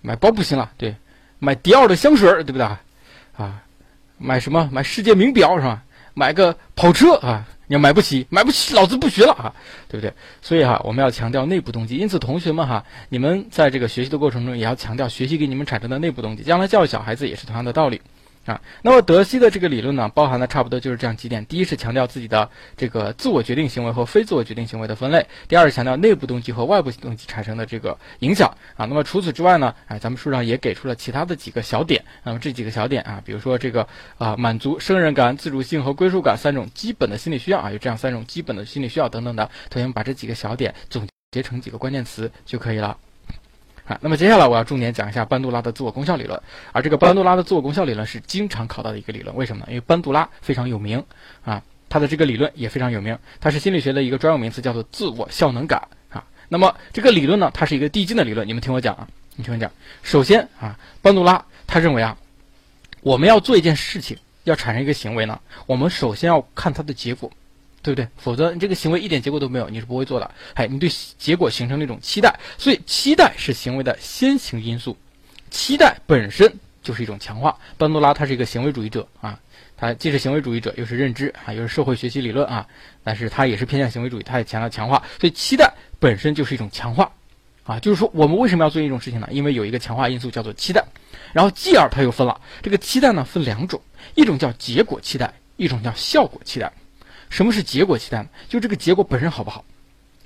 买包不行了，对，买迪奥的香水对不对啊？买什么？买世界名表是吧？买个跑车啊？你要买不起，买不起，老子不学了啊，对不对？所以哈，我们要强调内部动机。因此，同学们哈，你们在这个学习的过程中，也要强调学习给你们产生的内部动机。将来教育小孩子也是同样的道理，啊，那么德西的这个理论呢，包含的差不多就是这样几点：第一是强调自己的这个自我决定行为和非自我决定行为的分类；第二是强调内部动机和外部动机产生的这个影响啊。那么除此之外呢，哎，咱们书上也给出了其他的几个小点。那么这几个小点啊，比如说这个啊，满足胜任感、自主性和归属感三种基本的心理需要啊，有这样三种基本的心理需要等等的，同学们把这几个小点总结成几个关键词就可以了。啊，那么接下来我要重点讲一下班杜拉的自我功效理论，而这个班杜拉的自我功效理论是经常考到的一个理论，为什么呢？因为班杜拉非常有名啊，他的这个理论也非常有名，它是心理学的一个专有名词，叫做自我效能感啊。那么这个理论呢，它是一个递进的理论，你们听我讲啊，你听我讲。首先啊，班杜拉他认为啊，我们要做一件事情，要产生一个行为呢，我们首先要看它的结果。对不对？否则你这个行为一点结果都没有，你是不会做的。哎，你对结果形成那种期待，所以期待是行为的先行因素。期待本身就是一种强化。班多拉他是一个行为主义者啊，他既是行为主义者，又是认知啊，又是社会学习理论啊，但是他也是偏向行为主义，他也强调强化。所以期待本身就是一种强化啊，就是说我们为什么要做一种事情呢？因为有一个强化因素叫做期待。然后继而他又分了这个期待呢，分两种，一种叫结果期待，一种叫效果期待。什么是结果期待呢？就这个结果本身好不好？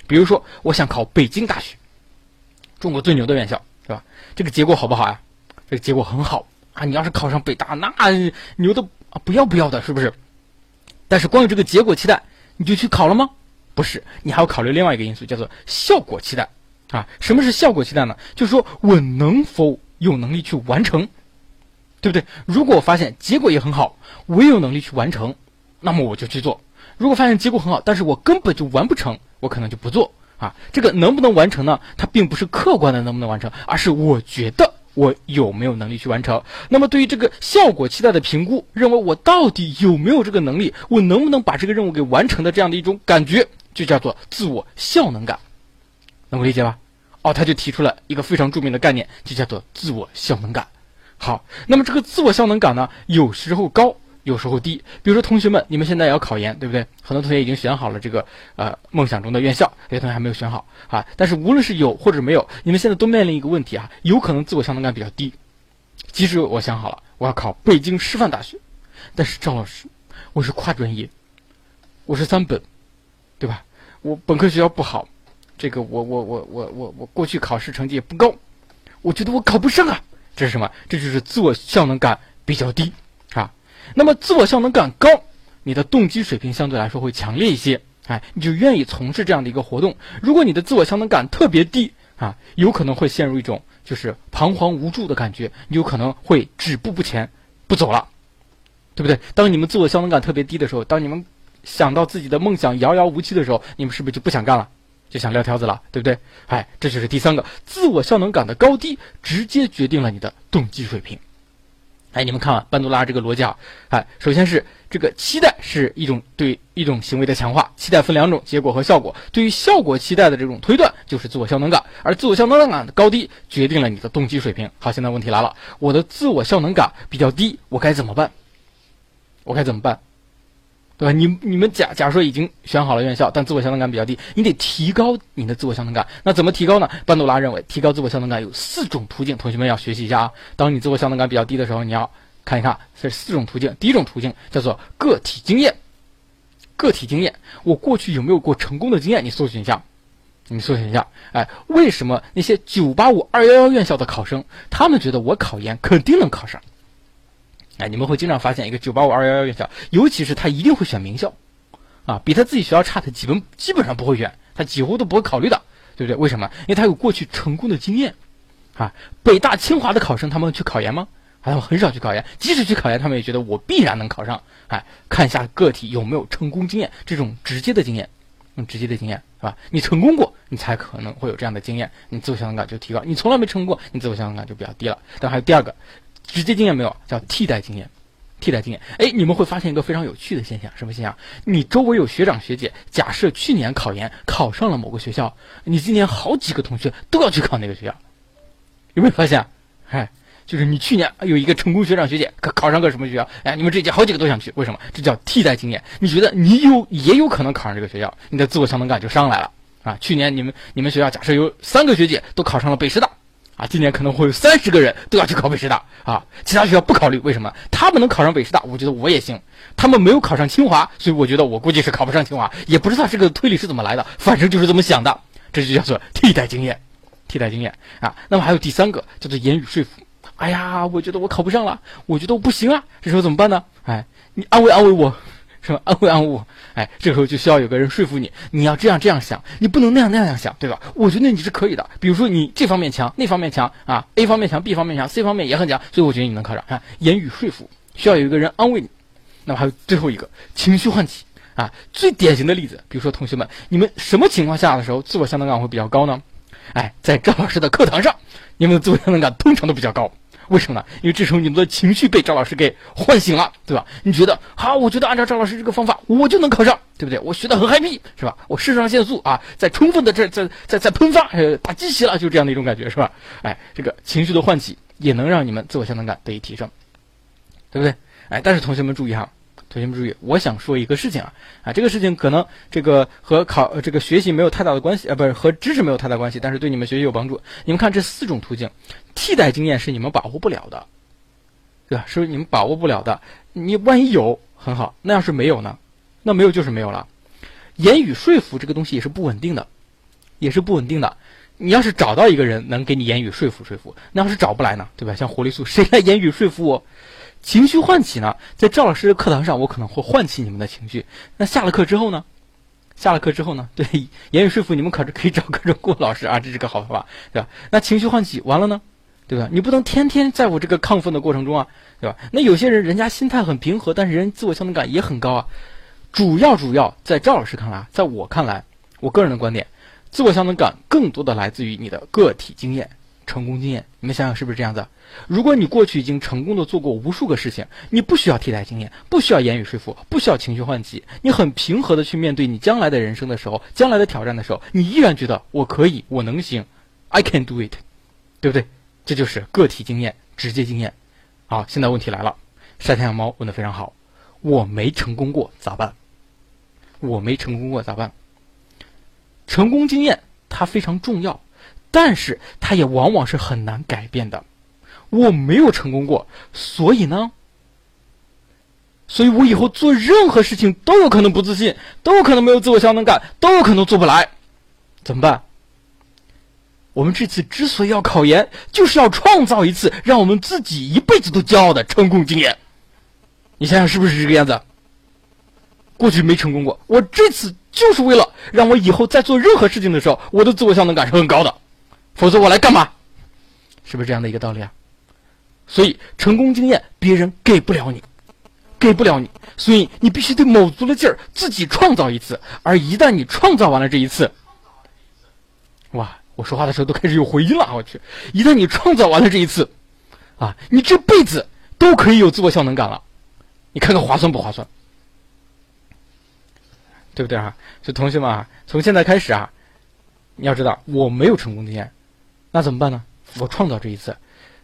比如说，我想考北京大学，中国最牛的院校，是吧？这个结果好不好呀？这个结果很好啊！你要是考上北大，那牛的啊不要不要的，是不是？但是光有这个结果期待，你就去考了吗？不是，你还要考虑另外一个因素，叫做效果期待啊。什么是效果期待呢？就是说我能否有能力去完成，对不对？如果我发现结果也很好，我也有能力去完成，那么我就去做。如果发现结果很好，但是我根本就完不成，我可能就不做啊。这个能不能完成呢？它并不是客观的能不能完成，而是我觉得我有没有能力去完成。那么对于这个效果期待的评估，认为我到底有没有这个能力，我能不能把这个任务给完成的这样的一种感觉，就叫做自我效能感，能够理解吧？哦，他就提出了一个非常著名的概念，就叫做自我效能感。好，那么这个自我效能感呢，有时候高。有时候低，比如说同学们，你们现在要考研，对不对？很多同学已经选好了这个呃梦想中的院校，有些同学还没有选好啊。但是无论是有或者没有，你们现在都面临一个问题啊，有可能自我效能感比较低。即使我想好了，我要考北京师范大学，但是赵老师，我是跨专业，我是三本，对吧？我本科学校不好，这个我我我我我我过去考试成绩也不高，我觉得我考不上啊。这是什么？这就是自我效能感比较低。那么自我效能感高，你的动机水平相对来说会强烈一些，哎，你就愿意从事这样的一个活动。如果你的自我效能感特别低啊，有可能会陷入一种就是彷徨无助的感觉，你有可能会止步不前，不走了，对不对？当你们自我效能感特别低的时候，当你们想到自己的梦想遥遥无期的时候，你们是不是就不想干了，就想撂挑子了，对不对？哎，这就是第三个，自我效能感的高低直接决定了你的动机水平。哎，你们看啊，班杜拉这个逻辑啊，哎，首先是这个期待是一种对一种行为的强化，期待分两种，结果和效果。对于效果期待的这种推断，就是自我效能感，而自我效能感的高低决定了你的动机水平。好，现在问题来了，我的自我效能感比较低，我该怎么办？我该怎么办？对吧？你你们假假设已经选好了院校，但自我效能感比较低，你得提高你的自我效能感。那怎么提高呢？班杜拉认为，提高自我效能感有四种途径，同学们要学习一下啊。当你自我效能感比较低的时候，你要看一看这四种途径。第一种途径叫做个体经验，个体经验，我过去有没有过成功的经验？你搜寻一下，你搜寻一下。哎，为什么那些九八五、二幺幺院校的考生，他们觉得我考研肯定能考上？哎，你们会经常发现一个九八五二幺幺院校，尤其是他一定会选名校，啊，比他自己学校差的基本基本上不会选，他几乎都不会考虑的，对不对？为什么？因为他有过去成功的经验，啊，北大清华的考生他们去考研吗？他们很少去考研，即使去考研，他们也觉得我必然能考上。哎，看一下个体有没有成功经验，这种直接的经验，用直接的经验，是吧？你成功过，你才可能会有这样的经验，你自我效能感就提高。你从来没成功过，你自我效能感就比较低了。但还有第二个。直接经验没有，叫替代经验。替代经验，哎，你们会发现一个非常有趣的现象，什么现象？你周围有学长学姐，假设去年考研考上了某个学校，你今年好几个同学都要去考那个学校，有没有发现？哎，就是你去年有一个成功学长学姐考考上个什么学校，哎，你们这届好几个都想去，为什么？这叫替代经验。你觉得你有也有可能考上这个学校，你的自我效能感就上来了啊。去年你们你们学校假设有三个学姐都考上了北师大。啊，今年可能会有三十个人都要去考北师大啊，其他学校不考虑，为什么？他们能考上北师大，我觉得我也行。他们没有考上清华，所以我觉得我估计是考不上清华，也不知道这个推理是怎么来的，反正就是这么想的。这就叫做替代经验，替代经验啊。那么还有第三个叫做言语说服。哎呀，我觉得我考不上了，我觉得我不行啊，这时候怎么办呢？哎，你安慰安慰我。是吧？安慰安慰我，哎，这个时候就需要有个人说服你，你要这样这样想，你不能那样那样想，对吧？我觉得你是可以的。比如说你这方面强，那方面强啊，A 方面强，B 方面强，C 方面也很强，所以我觉得你能考上。看，言语说服需要有一个人安慰你。那么还有最后一个情绪唤起啊，最典型的例子，比如说同学们，你们什么情况下的时候自我相当感会比较高呢？哎，在赵老师的课堂上，你们的自我相当感通常都比较高。为什么呢？因为这时候你们的情绪被赵老师给唤醒了，对吧？你觉得好，我觉得按照赵老师这个方法，我就能考上，对不对？我学的很 happy，是吧？我肾上腺素啊，在充分的这在在在喷发，呃，打鸡血了，就这样的一种感觉，是吧？哎，这个情绪的唤起也能让你们自我效能感得以提升，对不对？哎，但是同学们注意哈。同学们注意，我想说一个事情啊，啊，这个事情可能这个和考这个学习没有太大的关系啊，不是和知识没有太大关系，但是对你们学习有帮助。你们看这四种途径，替代经验是你们把握不了的，对吧？是你们把握不了的。你万一有很好，那要是没有呢？那没有就是没有了。言语说服这个东西也是不稳定的，也是不稳定的。你要是找到一个人能给你言语说服说服，那要是找不来呢，对吧？像活力素，谁来言语说服我？情绪唤起呢，在赵老师的课堂上，我可能会唤起你们的情绪。那下了课之后呢？下了课之后呢？[LAUGHS] 对，言语说服你们，可是可以找各种郭老师啊，这是个好方法，对吧？那情绪唤起完了呢？对吧？你不能天天在我这个亢奋的过程中啊，对吧？那有些人人家心态很平和，但是人自我效能感也很高啊。主要主要在赵老师看来，在我看来，我个人的观点，自我效能感更多的来自于你的个体经验。成功经验，你们想想是不是这样子？如果你过去已经成功的做过无数个事情，你不需要替代经验，不需要言语说服，不需要情绪唤起，你很平和的去面对你将来的人生的时候，将来的挑战的时候，你依然觉得我可以，我能行，I can do it，对不对？这就是个体经验，直接经验。好，现在问题来了，晒太阳猫问的非常好，我没成功过咋办？我没成功过咋办？成功经验它非常重要。但是它也往往是很难改变的。我没有成功过，所以呢，所以我以后做任何事情都有可能不自信，都有可能没有自我效能感，都有可能做不来。怎么办？我们这次之所以要考研，就是要创造一次让我们自己一辈子都骄傲的成功经验。你想想是不是这个样子？过去没成功过，我这次就是为了让我以后在做任何事情的时候，我的自我效能感是很高的。否则我来干嘛？是不是这样的一个道理啊？所以成功经验别人给不了你，给不了你，所以你必须得卯足了劲儿自己创造一次。而一旦你创造完了这一次，哇！我说话的时候都开始有回音了，我去！一旦你创造完了这一次，啊，你这辈子都可以有自我效能感了。你看看划算不划算？对不对啊？所以同学们啊，从现在开始啊，你要知道我没有成功经验。那怎么办呢？我创造这一次。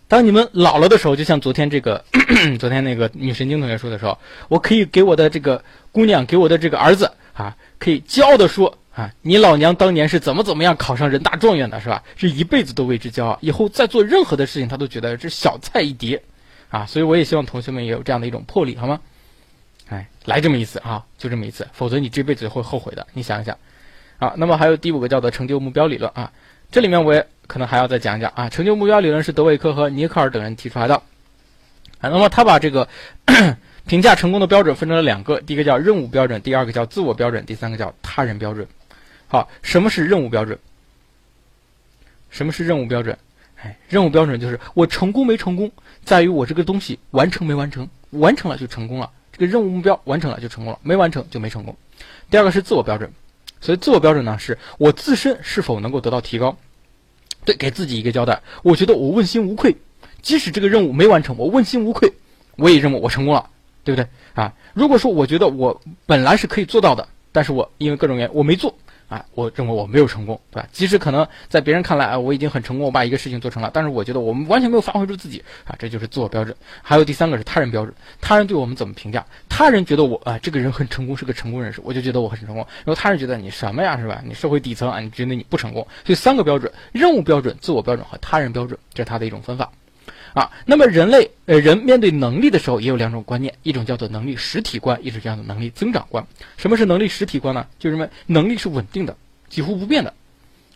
当你们老了的时候，就像昨天这个，[CLEARS THROAT] 昨天那个女神经同学说的时候，我可以给我的这个姑娘，给我的这个儿子啊，可以骄傲的说啊，你老娘当年是怎么怎么样考上人大状元的，是吧？是一辈子都为之骄傲，以后再做任何的事情，他都觉得这小菜一碟，啊，所以我也希望同学们也有这样的一种魄力，好吗？哎，来这么一次啊，就这么一次，否则你这辈子会后悔的。你想一想，啊，那么还有第五个叫做成就目标理论啊，这里面我也。可能还要再讲讲啊，成就目标理论是德韦克和尼克尔等人提出来的啊。那么他把这个 [COUGHS] 评价成功的标准分成了两个，第一个叫任务标准，第二个叫自我标准，第三个叫他人标准。好，什么是任务标准？什么是任务标准？哎，任务标准就是我成功没成功，在于我这个东西完成没完成，完成了就成功了，这个任务目标完成了就成功了，没完成就没成功。第二个是自我标准，所以自我标准呢，是我自身是否能够得到提高。对，给自己一个交代。我觉得我问心无愧，即使这个任务没完成，我问心无愧，我也认为我成功了，对不对啊？如果说我觉得我本来是可以做到的，但是我因为各种原因我没做，啊，我认为我没有成功，对吧？即使可能在别人看来啊，我已经很成功，我把一个事情做成了，但是我觉得我们完全没有发挥出自己啊，这就是自我标准。还有第三个是他人标准，他人对我们怎么评价？他人觉得我啊，这个人很成功，是个成功人士，我就觉得我很成功。然后他人觉得你什么呀，是吧？你社会底层啊，你觉得你不成功。所以三个标准：任务标准、自我标准和他人标准，这是他的一种分法。啊，那么人类呃人面对能力的时候也有两种观念，一种叫做能力实体观，一种叫做能力增长观。什么是能力实体观呢？就认为能力是稳定的，几乎不变的，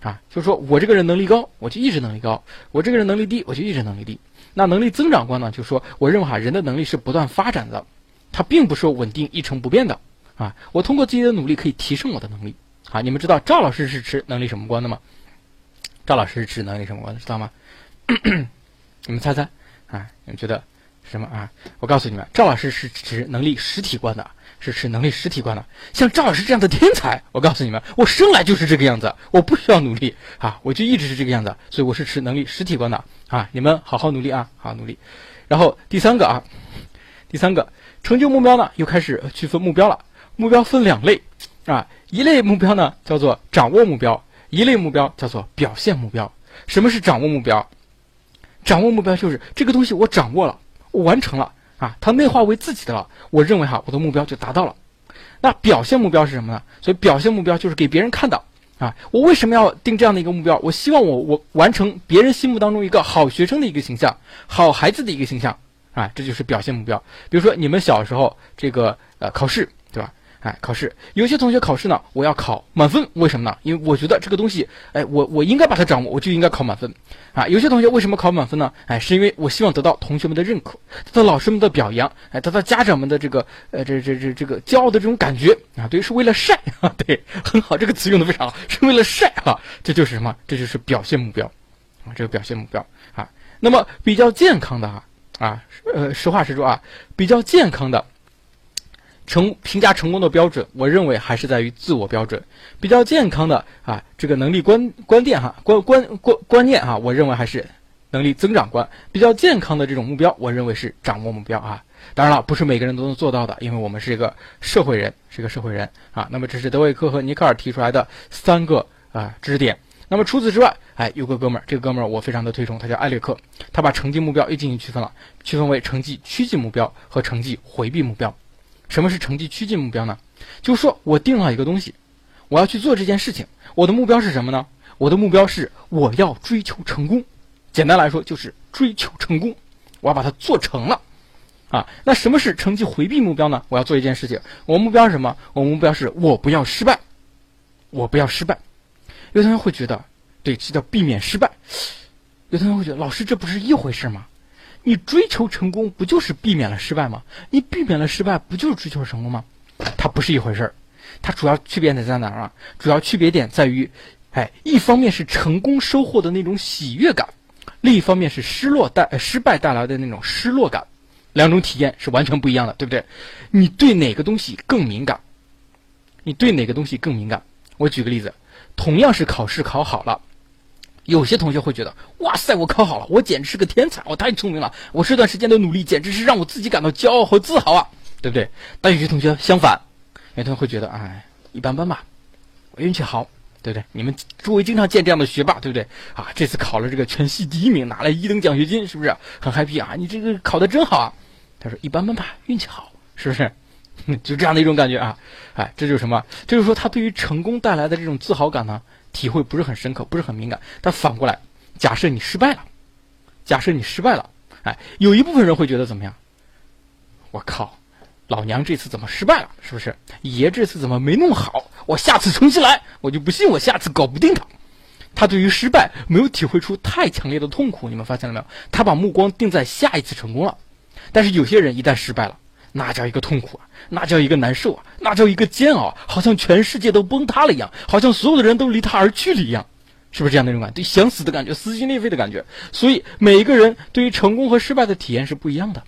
啊，就是说我这个人能力高，我就一直能力高；我这个人能力低，我就一直能力低。那能力增长观呢？就是说我认为哈，人的能力是不断发展的，它并不是稳定一成不变的啊。我通过自己的努力可以提升我的能力啊。你们知道赵老师是持能力什么观的吗？赵老师是持能力什么观的？知道吗？[COUGHS] 你们猜猜，啊，你们觉得什么啊？我告诉你们，赵老师是持能力实体观的，是持能力实体观的。像赵老师这样的天才，我告诉你们，我生来就是这个样子，我不需要努力啊，我就一直是这个样子，所以我是持能力实体观的啊。你们好好努力啊，好好努力。然后第三个啊，第三个成就目标呢，又开始区分目标了。目标分两类啊，一类目标呢叫做掌握目标，一类目标叫做表现目标。什么是掌握目标？掌握目标就是这个东西我掌握了，我完成了啊，它内化为自己的了。我认为哈，我的目标就达到了。那表现目标是什么呢？所以表现目标就是给别人看到啊，我为什么要定这样的一个目标？我希望我我完成别人心目当中一个好学生的一个形象，好孩子的一个形象啊，这就是表现目标。比如说你们小时候这个呃考试。哎，考试有些同学考试呢，我要考满分，为什么呢？因为我觉得这个东西，哎，我我应该把它掌握，我就应该考满分。啊，有些同学为什么考满分呢？哎，是因为我希望得到同学们的认可，得到老师们的表扬，哎，得到家长们的这个呃这这这这个骄傲的这种感觉啊，对，是为了晒啊，对，很好，这个词用的非常好，是为了晒啊，这就是什么？这就是表现目标啊，这个表现目标啊。那么比较健康的啊啊，呃，实话实说啊，比较健康的。成评价成功的标准，我认为还是在于自我标准。比较健康的啊，这个能力观观念哈，观观观观念哈，我认为还是能力增长观。比较健康的这种目标，我认为是掌握目标啊。当然了，不是每个人都能做到的，因为我们是一个社会人，是一个社会人啊。那么这是德韦克和尼克尔提出来的三个啊知识点。那么除此之外，哎，有个哥们儿，这个哥们儿我非常的推崇，他叫艾略克，他把成绩目标又进行区分了，区分为成绩趋近目标和成绩回避目标。什么是成绩趋近目标呢？就是说我定了一个东西，我要去做这件事情，我的目标是什么呢？我的目标是我要追求成功。简单来说就是追求成功，我要把它做成了。啊，那什么是成绩回避目标呢？我要做一件事情，我目标是什么？我目标是我不要失败，我不要失败。有同学会觉得，对，这叫避免失败。有同学会觉得，老师这不是一回事吗？你追求成功不就是避免了失败吗？你避免了失败不就是追求成功吗？它不是一回事儿，它主要区别点在哪儿啊？主要区别点在于，哎，一方面是成功收获的那种喜悦感，另一方面是失落带失败带来的那种失落感，两种体验是完全不一样的，对不对？你对哪个东西更敏感？你对哪个东西更敏感？我举个例子，同样是考试考好了。有些同学会觉得，哇塞，我考好了，我简直是个天才，我太聪明了，我这段时间的努力简直是让我自己感到骄傲和自豪啊，对不对？但有些同学相反，有些同学会觉得，哎，一般般吧，我运气好，对不对？你们周围经常见这样的学霸，对不对？啊，这次考了这个全系第一名，拿了一等奖学金，是不是很 happy 啊？你这个考的真好啊！他说一般般吧，运气好，是不是？就这样的一种感觉啊，哎，这就是什么？这就是说他对于成功带来的这种自豪感呢？体会不是很深刻，不是很敏感。但反过来，假设你失败了，假设你失败了，哎，有一部分人会觉得怎么样？我靠，老娘这次怎么失败了？是不是？爷这次怎么没弄好？我下次重新来，我就不信我下次搞不定他。他对于失败没有体会出太强烈的痛苦，你们发现了没有？他把目光定在下一次成功了。但是有些人一旦失败了，那叫一个痛苦啊！那叫一个难受啊！那叫一个煎熬，好像全世界都崩塌了一样，好像所有的人都离他而去了一样，是不是这样的一种感觉？对，想死的感觉，撕心裂肺的感觉。所以每一个人对于成功和失败的体验是不一样的，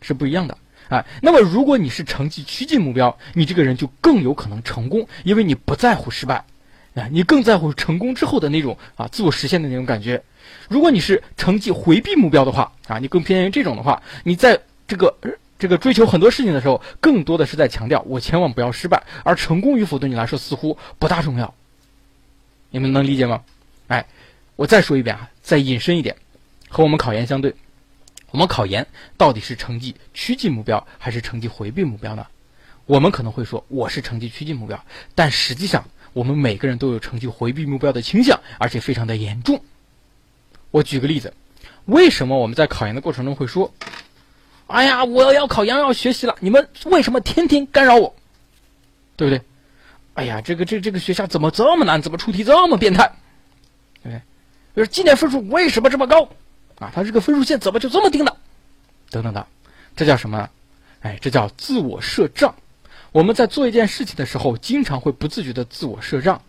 是不一样的啊。那么如果你是成绩趋近目标，你这个人就更有可能成功，因为你不在乎失败啊，你更在乎成功之后的那种啊自我实现的那种感觉。如果你是成绩回避目标的话啊，你更偏向于这种的话，你在这个。这个追求很多事情的时候，更多的是在强调我千万不要失败，而成功与否对你来说似乎不大重要，你们能理解吗？哎，我再说一遍啊，再引申一点，和我们考研相对，我们考研到底是成绩趋近目标还是成绩回避目标呢？我们可能会说我是成绩趋近目标，但实际上我们每个人都有成绩回避目标的倾向，而且非常的严重。我举个例子，为什么我们在考研的过程中会说，哎呀，我要要考研要学习了，你们为什么天天干扰我？对不对？哎呀，这个这这个学校怎么这么难？怎么出题这么变态？对不对？就是今年分数为什么这么高？啊，他这个分数线怎么就这么定的？等等的，这叫什么？哎，这叫自我设障。我们在做一件事情的时候，经常会不自觉的自我设障。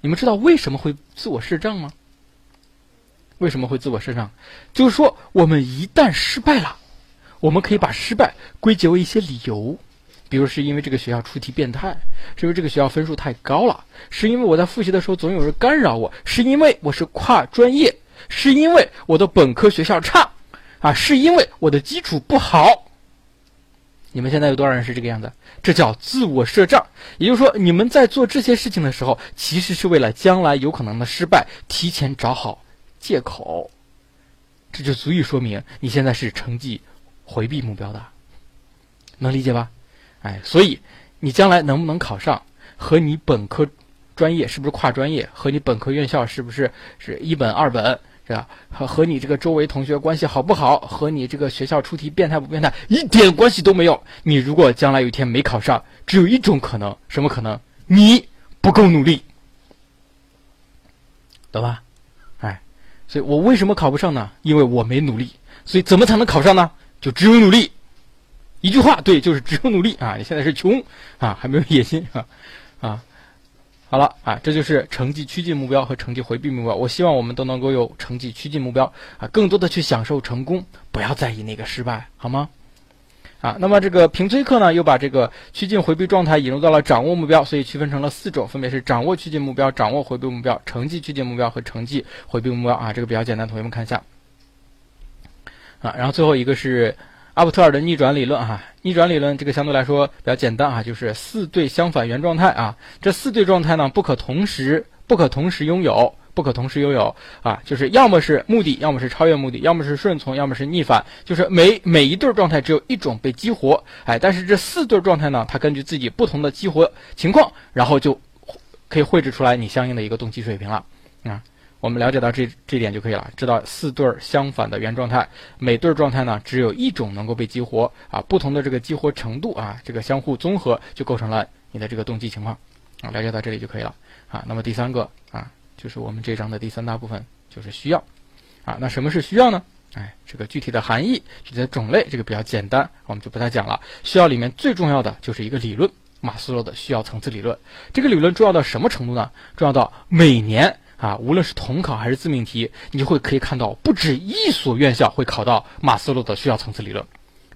你们知道为什么会自我设障吗？为什么会自我设障？就是说，我们一旦失败了，我们可以把失败归结为一些理由，比如是因为这个学校出题变态，是因为这个学校分数太高了，是因为我在复习的时候总有人干扰我，是因为我是跨专业，是因为我的本科学校差，啊，是因为我的基础不好。你们现在有多少人是这个样子？这叫自我设障。也就是说，你们在做这些事情的时候，其实是为了将来有可能的失败，提前找好借口。这就足以说明你现在是成绩回避目标的，能理解吧？哎，所以你将来能不能考上，和你本科专业是不是跨专业，和你本科院校是不是是一本二本。是吧？和和你这个周围同学关系好不好，和你这个学校出题变态不变态一点关系都没有。你如果将来有一天没考上，只有一种可能，什么可能？你不够努力，懂吧？哎，所以我为什么考不上呢？因为我没努力。所以怎么才能考上呢？就只有努力。一句话，对，就是只有努力啊！你现在是穷啊，还没有野心啊，啊。好了啊，这就是成绩趋近目标和成绩回避目标。我希望我们都能够有成绩趋近目标啊，更多的去享受成功，不要在意那个失败，好吗？啊，那么这个评催课呢，又把这个趋近回避状态引入到了掌握目标，所以区分成了四种，分别是掌握趋近目标、掌握回避目标、成绩趋近目标和成绩回避目标啊。这个比较简单，同学们看一下啊。然后最后一个是。阿布特尔的逆转理论，哈，逆转理论这个相对来说比较简单啊，就是四对相反原状态啊，这四对状态呢不可同时不可同时拥有，不可同时拥有啊，就是要么是目的，要么是超越目的，要么是顺从，要么是逆反，就是每每一对状态只有一种被激活，哎，但是这四对状态呢，它根据自己不同的激活情况，然后就可以绘制出来你相应的一个动机水平了啊。我们了解到这这点就可以了，知道四对儿相反的原状态，每对儿状态呢只有一种能够被激活啊，不同的这个激活程度啊，这个相互综合就构成了你的这个动机情况啊，了解到这里就可以了啊。那么第三个啊，就是我们这章的第三大部分，就是需要啊。那什么是需要呢？哎，这个具体的含义、具体的种类，这个比较简单，我们就不太讲了。需要里面最重要的就是一个理论，马斯洛的需要层次理论。这个理论重要到什么程度呢？重要到每年。啊，无论是统考还是自命题，你就会可以看到不止一所院校会考到马斯洛的需要层次理论。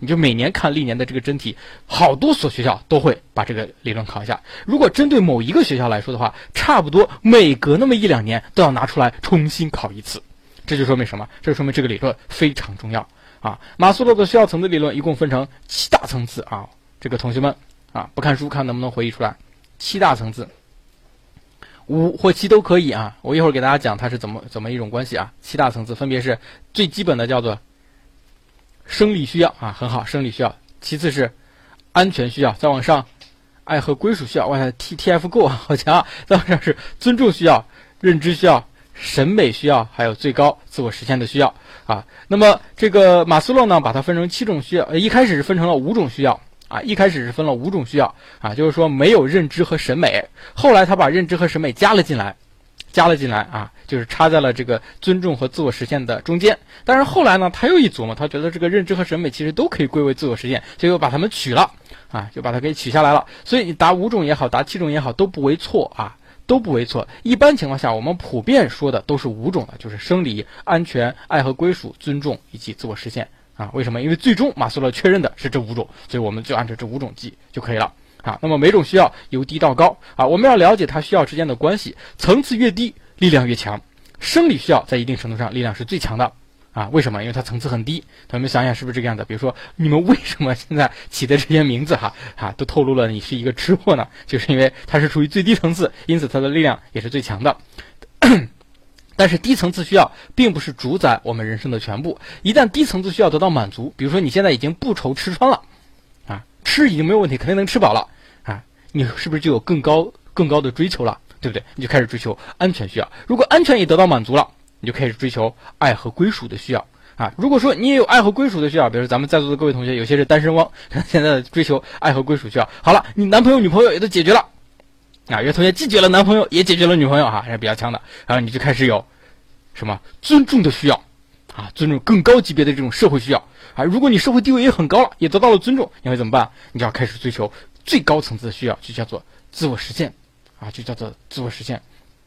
你就每年看历年的这个真题，好多所学校都会把这个理论考一下。如果针对某一个学校来说的话，差不多每隔那么一两年都要拿出来重新考一次。这就说明什么？这就说明这个理论非常重要啊！马斯洛的需要层次理论一共分成七大层次啊，这个同学们啊，不看书看能不能回忆出来？七大层次。五或七都可以啊，我一会儿给大家讲它是怎么怎么一种关系啊。七大层次分别是最基本的叫做生理需要啊，很好，生理需要。其次是安全需要，再往上爱和归属需要，哇，T T F 够啊，好强啊！再往上是尊重需要、认知需要、审美需要，还有最高自我实现的需要啊。那么这个马斯洛呢，把它分成七种需要，一开始是分成了五种需要。啊，一开始是分了五种需要啊，就是说没有认知和审美。后来他把认知和审美加了进来，加了进来啊，就是插在了这个尊重和自我实现的中间。但是后来呢，他又一琢磨，他觉得这个认知和审美其实都可以归为自我实现，就又把它们取了啊，就把它给取下来了。所以你答五种也好，答七种也好，都不为错啊，都不为错。一般情况下，我们普遍说的都是五种的，就是生理、安全、爱和归属、尊重以及自我实现。啊，为什么？因为最终马斯洛确认的是这五种，所以我们就按照这五种记就可以了。啊，那么每种需要由低到高啊，我们要了解它需要之间的关系，层次越低，力量越强。生理需要在一定程度上力量是最强的啊，为什么？因为它层次很低。同学们想想是不是这个样子？比如说你们为什么现在起的这些名字哈哈，都透露了你是一个吃货呢？就是因为它是处于最低层次，因此它的力量也是最强的。但是低层次需要并不是主宰我们人生的全部。一旦低层次需要得到满足，比如说你现在已经不愁吃穿了，啊，吃已经没有问题，肯定能吃饱了，啊，你是不是就有更高更高的追求了，对不对？你就开始追求安全需要。如果安全也得到满足了，你就开始追求爱和归属的需要。啊，如果说你也有爱和归属的需要，比如说咱们在座的各位同学，有些是单身汪，[LAUGHS] 现在追求爱和归属需要。好了，你男朋友女朋友也都解决了，啊，有些同学既解了男朋友，也解决了女朋友，哈，还是比较强的。然后你就开始有什么尊重的需要，啊，尊重更高级别的这种社会需要。啊，如果你社会地位也很高了，也得到了尊重，你会怎么办？你就要开始追求最高层次的需要，就叫做自我实现，啊，就叫做自我实现，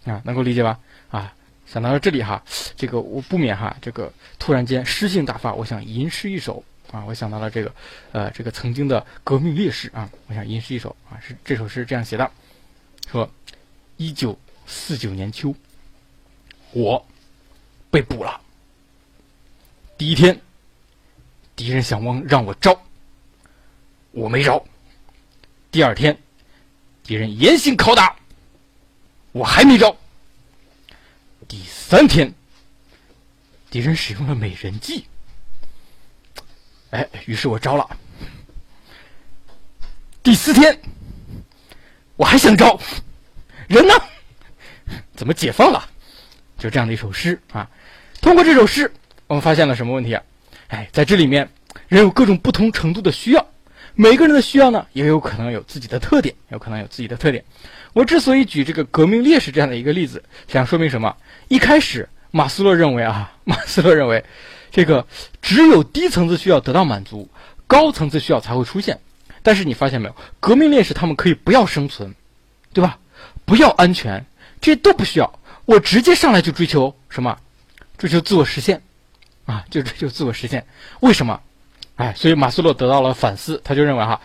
啊，能够理解吧？啊。想到了这里哈，这个我不免哈，这个突然间诗兴大发，我想吟诗一首啊，我想到了这个，呃，这个曾经的革命烈士啊，我想吟诗一首啊，是这首诗这样写的，说，一九四九年秋，我被捕了，第一天，敌人想往让我招，我没招，第二天，敌人严刑拷打，我还没招。第三天，敌人使用了美人计。哎，于是我招了。第四天，我还想招，人呢？怎么解放了？就这样的一首诗啊。通过这首诗，我们发现了什么问题啊？哎，在这里面，人有各种不同程度的需要，每个人的需要呢，也有可能有自己的特点，有可能有自己的特点。我之所以举这个革命烈士这样的一个例子，想说明什么？一开始，马斯洛认为啊，[LAUGHS] 马斯洛认为，这个只有低层次需要得到满足，高层次需要才会出现。但是你发现没有，革命烈士他们可以不要生存，对吧？不要安全，这些都不需要，我直接上来就追求什么？追求自我实现，啊，就追求自我实现。为什么？哎，所以马斯洛得到了反思，他就认为哈，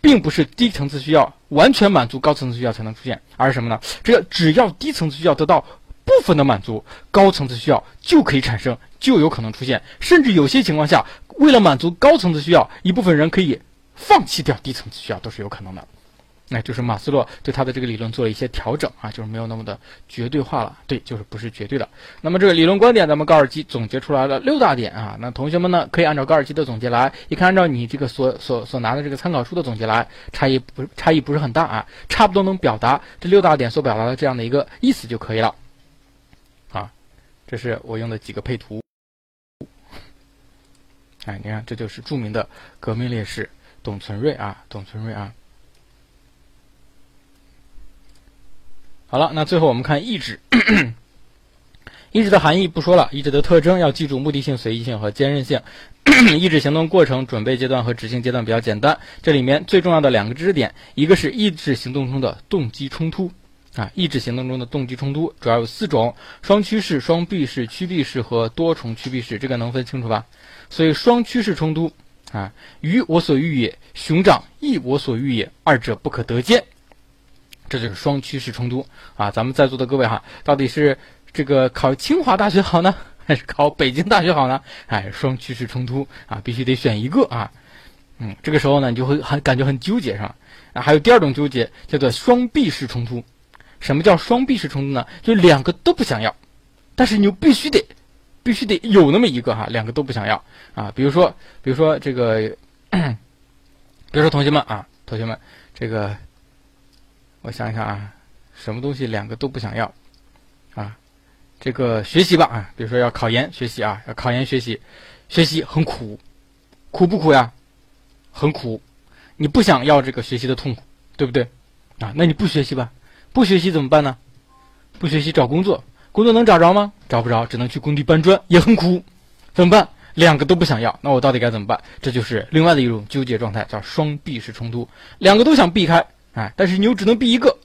并不是低层次需要完全满足高层次需要才能出现，而是什么呢？这个只要低层次需要得到。部分的满足，高层次需要就可以产生，就有可能出现，甚至有些情况下，为了满足高层次需要，一部分人可以放弃掉低层次需要，都是有可能的。那就是马斯洛对他的这个理论做了一些调整啊，就是没有那么的绝对化了。对，就是不是绝对的。那么这个理论观点，咱们高尔基总结出来了六大点啊。那同学们呢，可以按照高尔基的总结来，也可以按照你这个所所所拿的这个参考书的总结来，差异不差异不是很大啊，差不多能表达这六大点所表达的这样的一个意思就可以了。啊这是我用的几个配图，哎，你看，这就是著名的革命烈士董存瑞啊，董存瑞啊。好了，那最后我们看意志，[COUGHS] 意志的含义不说了，意志的特征要记住目的性、随意性和坚韧性。[COUGHS] 意志行动过程准备阶段和执行阶段比较简单，这里面最重要的两个知识点，一个是意志行动中的动机冲突。啊，意志行动中的动机冲突主要有四种：双趋势、双避式、趋避式和多重趋避式。这个能分清楚吧？所以双趋势冲突啊，鱼我所欲也，熊掌亦我所欲也，二者不可得兼。这就是双趋势冲突啊！咱们在座的各位哈，到底是这个考清华大学好呢，还是考北京大学好呢？哎，双趋势冲突啊，必须得选一个啊。嗯，这个时候呢，你就会很感觉很纠结，是吧？啊，还有第二种纠结叫做双避式冲突。什么叫双避式冲突呢？就两个都不想要，但是你又必须得，必须得有那么一个哈，两个都不想要啊。比如说，比如说这个，[CLEARS THROAT] 比如说同学们啊，同学们，这个，我想一想啊，什么东西两个都不想要啊？这个学习吧啊，比如说要考研学习啊，要考研学习，学习很苦，苦不苦呀？很苦，你不想要这个学习的痛苦，对不对？啊，那你不学习吧？不学习怎么办呢？不学习找工作，工作能找着吗？找不着，只能去工地搬砖，也很苦。怎么办？两个都不想要，那我到底该怎么办？这就是另外的一种纠结状态，叫双避式冲突。两个都想避开，哎，但是你又只能避一个。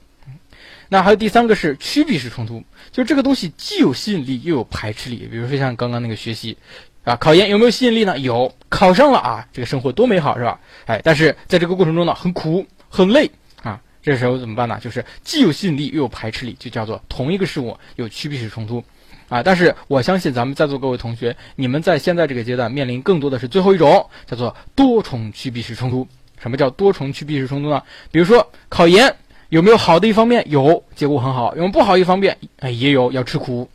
那还有第三个是趋避式冲突，就是这个东西既有吸引力又有排斥力。比如说像刚刚那个学习，啊，考研有没有吸引力呢？有，考上了啊，这个生活多美好，是吧？哎，但是在这个过程中呢，很苦，很累。这时候怎么办呢？就是既有吸引力又有排斥力，就叫做同一个事物有趋避式冲突，啊！但是我相信咱们在座各位同学，你们在现在这个阶段面临更多的是最后一种，叫做多重趋避式冲突。什么叫多重趋避式冲突呢？比如说考研，有没有好的一方面？有，结果很好。有没有不好一方面？哎，也有，要吃苦。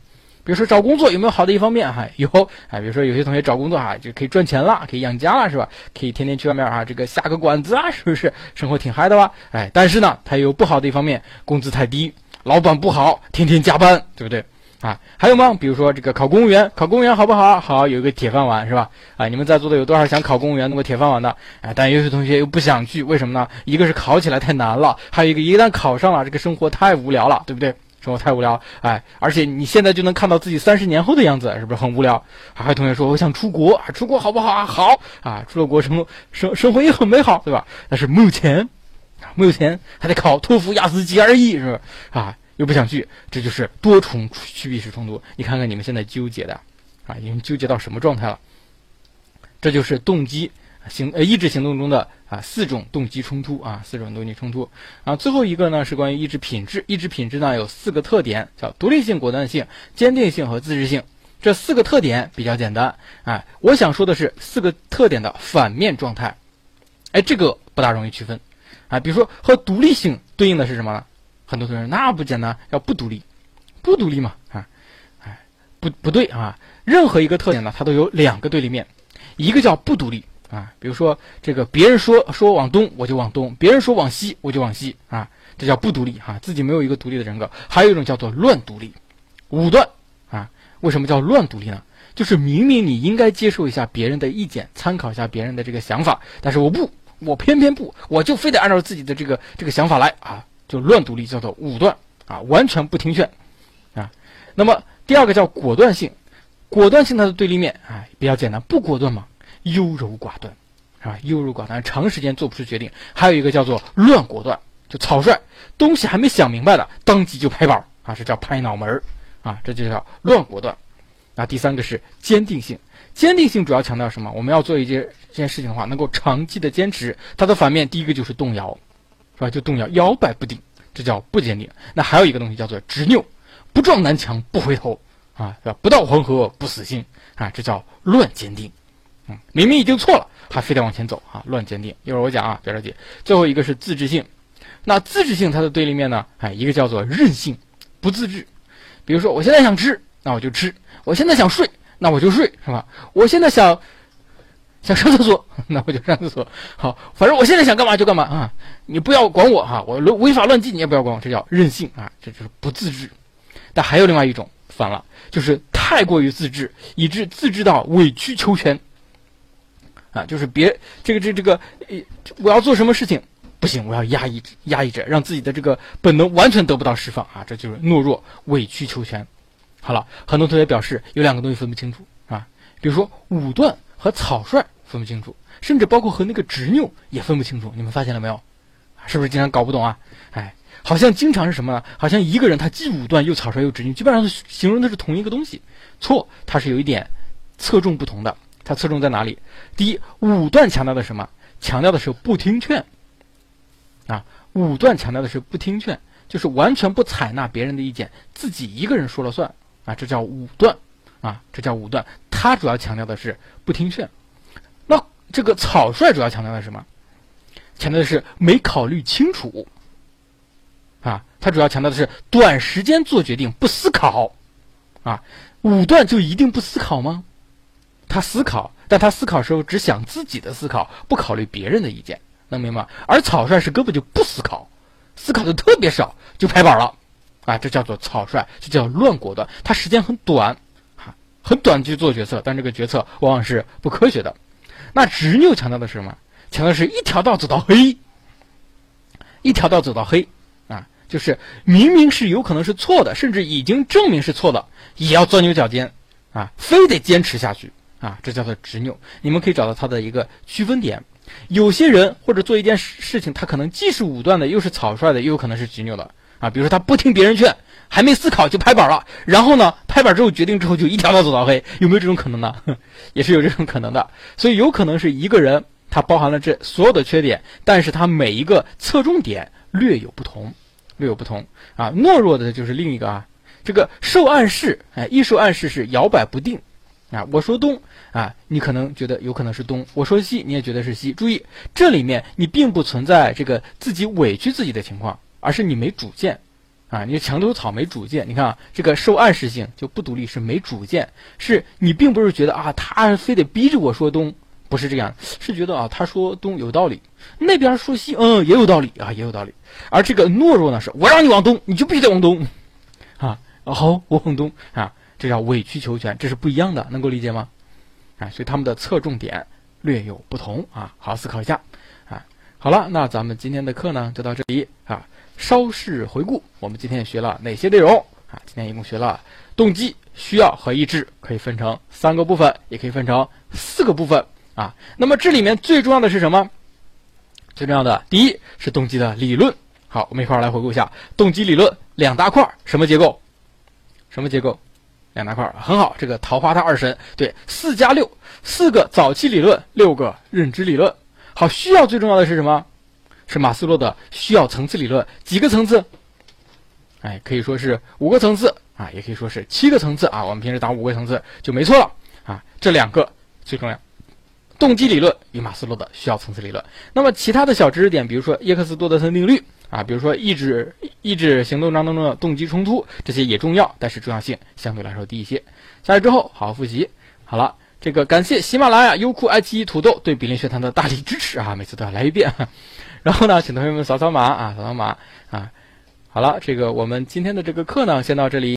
比如说找工作有没有好的一方面？哈，有。哎，比如说有些同学找工作哈，就可以赚钱了，可以养家了，是吧？可以天天去外面啊，这个下个馆子啊，[LAUGHS] 是不是？生活挺嗨的吧？哎，但是呢，它有不好的一方面，工资太低，老板不好，天天加班，对不对？啊，还有吗？比如说这个考公务员，考公务员好不好？好，有一个铁饭碗，是吧？啊，你们在座的有多少想考公务员弄个铁饭碗的？哎，但有些同学又不想去，为什么呢？一个是考起来太难了，还有一个一旦考上了，这个生活太无聊了，对不对？生活太无聊，哎，而且你现在就能看到自己三十年后的样子，是不是很无聊？还有同学说我想出国，啊出国好不好啊？好啊，出了国生生生活也很美好，对吧？[LAUGHS] 但是没有钱，没有钱还得考托福、雅思、GRE，是吧？啊。又不想去，这就是多重趋避式冲突。你看看你们现在纠结的，啊，已经纠结到什么状态了？这就是动机行呃意志行动中的啊四种动机冲突啊四种动机冲突啊。最后一个呢是关于意志品质，意志品质呢有四个特点，叫独立性、果断性、坚定性和自制性。这四个特点比较简单啊。我想说的是四个特点的反面状态，哎，这个不大容易区分啊。比如说和独立性对应的是什么呢？很多同学那不简单，要不独立，不独立嘛啊，哎，不不对啊，任何一个特点呢，它都有两个对立面，一个叫不独立啊，比如说这个别人说说往东我就往东，别人说往西我就往西啊，这叫不独立哈，自己没有一个独立的人格。还有一种叫做乱独立，武断啊，为什么叫乱独立呢？就是明明你应该接受一下别人的意见，参考一下别人的这个想法，但是我不，我偏偏不，我就非得按照自己的这个这个想法来啊。就乱独立叫做武断啊，完全不听劝啊。那么第二个叫果断性，果断性它的对立面啊比较简单，不果断嘛，优柔寡断，是吧？优柔寡断，长时间做不出决定。还有一个叫做乱果断，就草率，东西还没想明白的，当即就拍板啊，这叫拍脑门儿啊，这就叫乱果断。那第三个是坚定性，坚定性主要强调什么？我们要做一件这件事情的话，能够长期的坚持。它的反面，第一个就是动摇。是吧？就动摇，摇摆不定，这叫不坚定。那还有一个东西叫做执拗，不撞南墙不回头啊，不到黄河不死心啊，这叫乱坚定。嗯，明明已经错了，还非得往前走啊，乱坚定。一会儿我讲啊，别着急。最后一个是自制性，那自制性它的对立面呢？哎，一个叫做任性，不自制。比如说，我现在想吃，那我就吃；我现在想睡，那我就睡，是吧？我现在想。想上厕所，[LAUGHS] 那我就上厕所。好，反正我现在想干嘛就干嘛啊！你不要管我哈，我违法乱纪你也不要管我，这叫任性啊，这就是不自制。但还有另外一种反了，就是太过于自制，以致自制到委曲求全啊，就是别这个这这个，我要做什么事情不行，我要压抑压抑着，让自己的这个本能完全得不到释放啊，这就是懦弱委曲求全。好了，很多同学表示有两个东西分不清楚啊，比如说武断和草率。分不清楚，甚至包括和那个执拗也分不清楚。你们发现了没有？是不是经常搞不懂啊？哎，好像经常是什么呢？好像一个人他既武断又草率又执拗，基本上形容的是同一个东西。错，它是有一点侧重不同的。它侧重在哪里？第一，武断强调的什么？强调的是不听劝啊。武断强调的是不听劝，就是完全不采纳别人的意见，自己一个人说了算啊。这叫武断啊，这叫武断。它主要强调的是不听劝。那这个草率主要强调的是什么？强调的是没考虑清楚，啊，他主要强调的是短时间做决定不思考，啊，武断就一定不思考吗？他思考，但他思考时候只想自己的思考，不考虑别人的意见，能明白吗？而草率是根本就不思考，思考的特别少就拍板了，[LAUGHS] 啊，这叫做草率，这叫乱果断。他时间很短，啊，很短去做决策，但这个决策往往是不科学的。那执拗强调的是什么？强调是一条道走到黑，一条道走到黑啊，就是明明是有可能是错的，甚至已经证明是错的，也要钻牛角尖啊，非得坚持下去啊，这叫做执拗。你们可以找到它的一个区分点。有些人或者做一件事事情，他可能既是武断的，又是草率的，又有可能是执拗的啊。比如说他不听别人劝，还没思考就拍板了，然后呢，拍板之后决定之后就一条道走到黑，有没有这种可能呢？[LAUGHS] 也是有这种可能的，所以有可能是一个人，他包含了这所有的缺点，但是他每一个侧重点略有不同，略有不同啊。懦弱的就是另一个啊，这个受暗示，哎，易受暗示是摇摆不定啊。我说东啊，你可能觉得有可能是东；我说西，你也觉得是西。注意，这里面你并不存在这个自己委屈自己的情况而是你没主见，啊，你墙头草没主见。你看啊，这个受暗示性就不独立，是没主见，是你并不是觉得啊，他非得逼着我说东，不是这样，是觉得啊，他说东有道理，那边说西，嗯，也有道理啊，也有道理。而这个懦弱呢，是我让你往东，你就必须得往东，[LAUGHS] 啊，好，我往东啊，这叫委曲求全，这是不一样的，能够理解吗？所以他们的侧重点略有不同啊，好好思考一下啊。好了，那咱们今天的课呢就到这里啊。稍事回顾，我们今天学了哪些内容啊？今天一共学了动机、需要和意志，可以分成三个部分，也可以分成四个部分啊。那么这里面最重要的是什么？最重要的第一是动机的理论。好，我们一块儿来回顾一下动机理论两大块，什么结构？什么结构？两大块，很好。这个桃花它二神，对，四加六，四个早期理论，六个认知理论。好，需要最重要的是什么？是马斯洛的需要层次理论，几个层次？哎，可以说是五个层次啊，也可以说是七个层次啊。我们平时打五个层次就没错了啊。这两个最重要，动机理论与马斯洛的需要层次理论。那么其他的小知识点，比如说耶克斯多德森定律啊，比如说抑制抑制行动当中的动机冲突，这些也重要，但是重要性相对来说低一些。下来之后好好复习。好了。这个感谢喜马拉雅、优酷、爱奇艺、土豆对比邻学堂的大力支持啊！每次都要来一遍，然后呢，请同学们扫扫码啊，扫扫码啊。好了，这个我们今天的这个课呢，先到这里。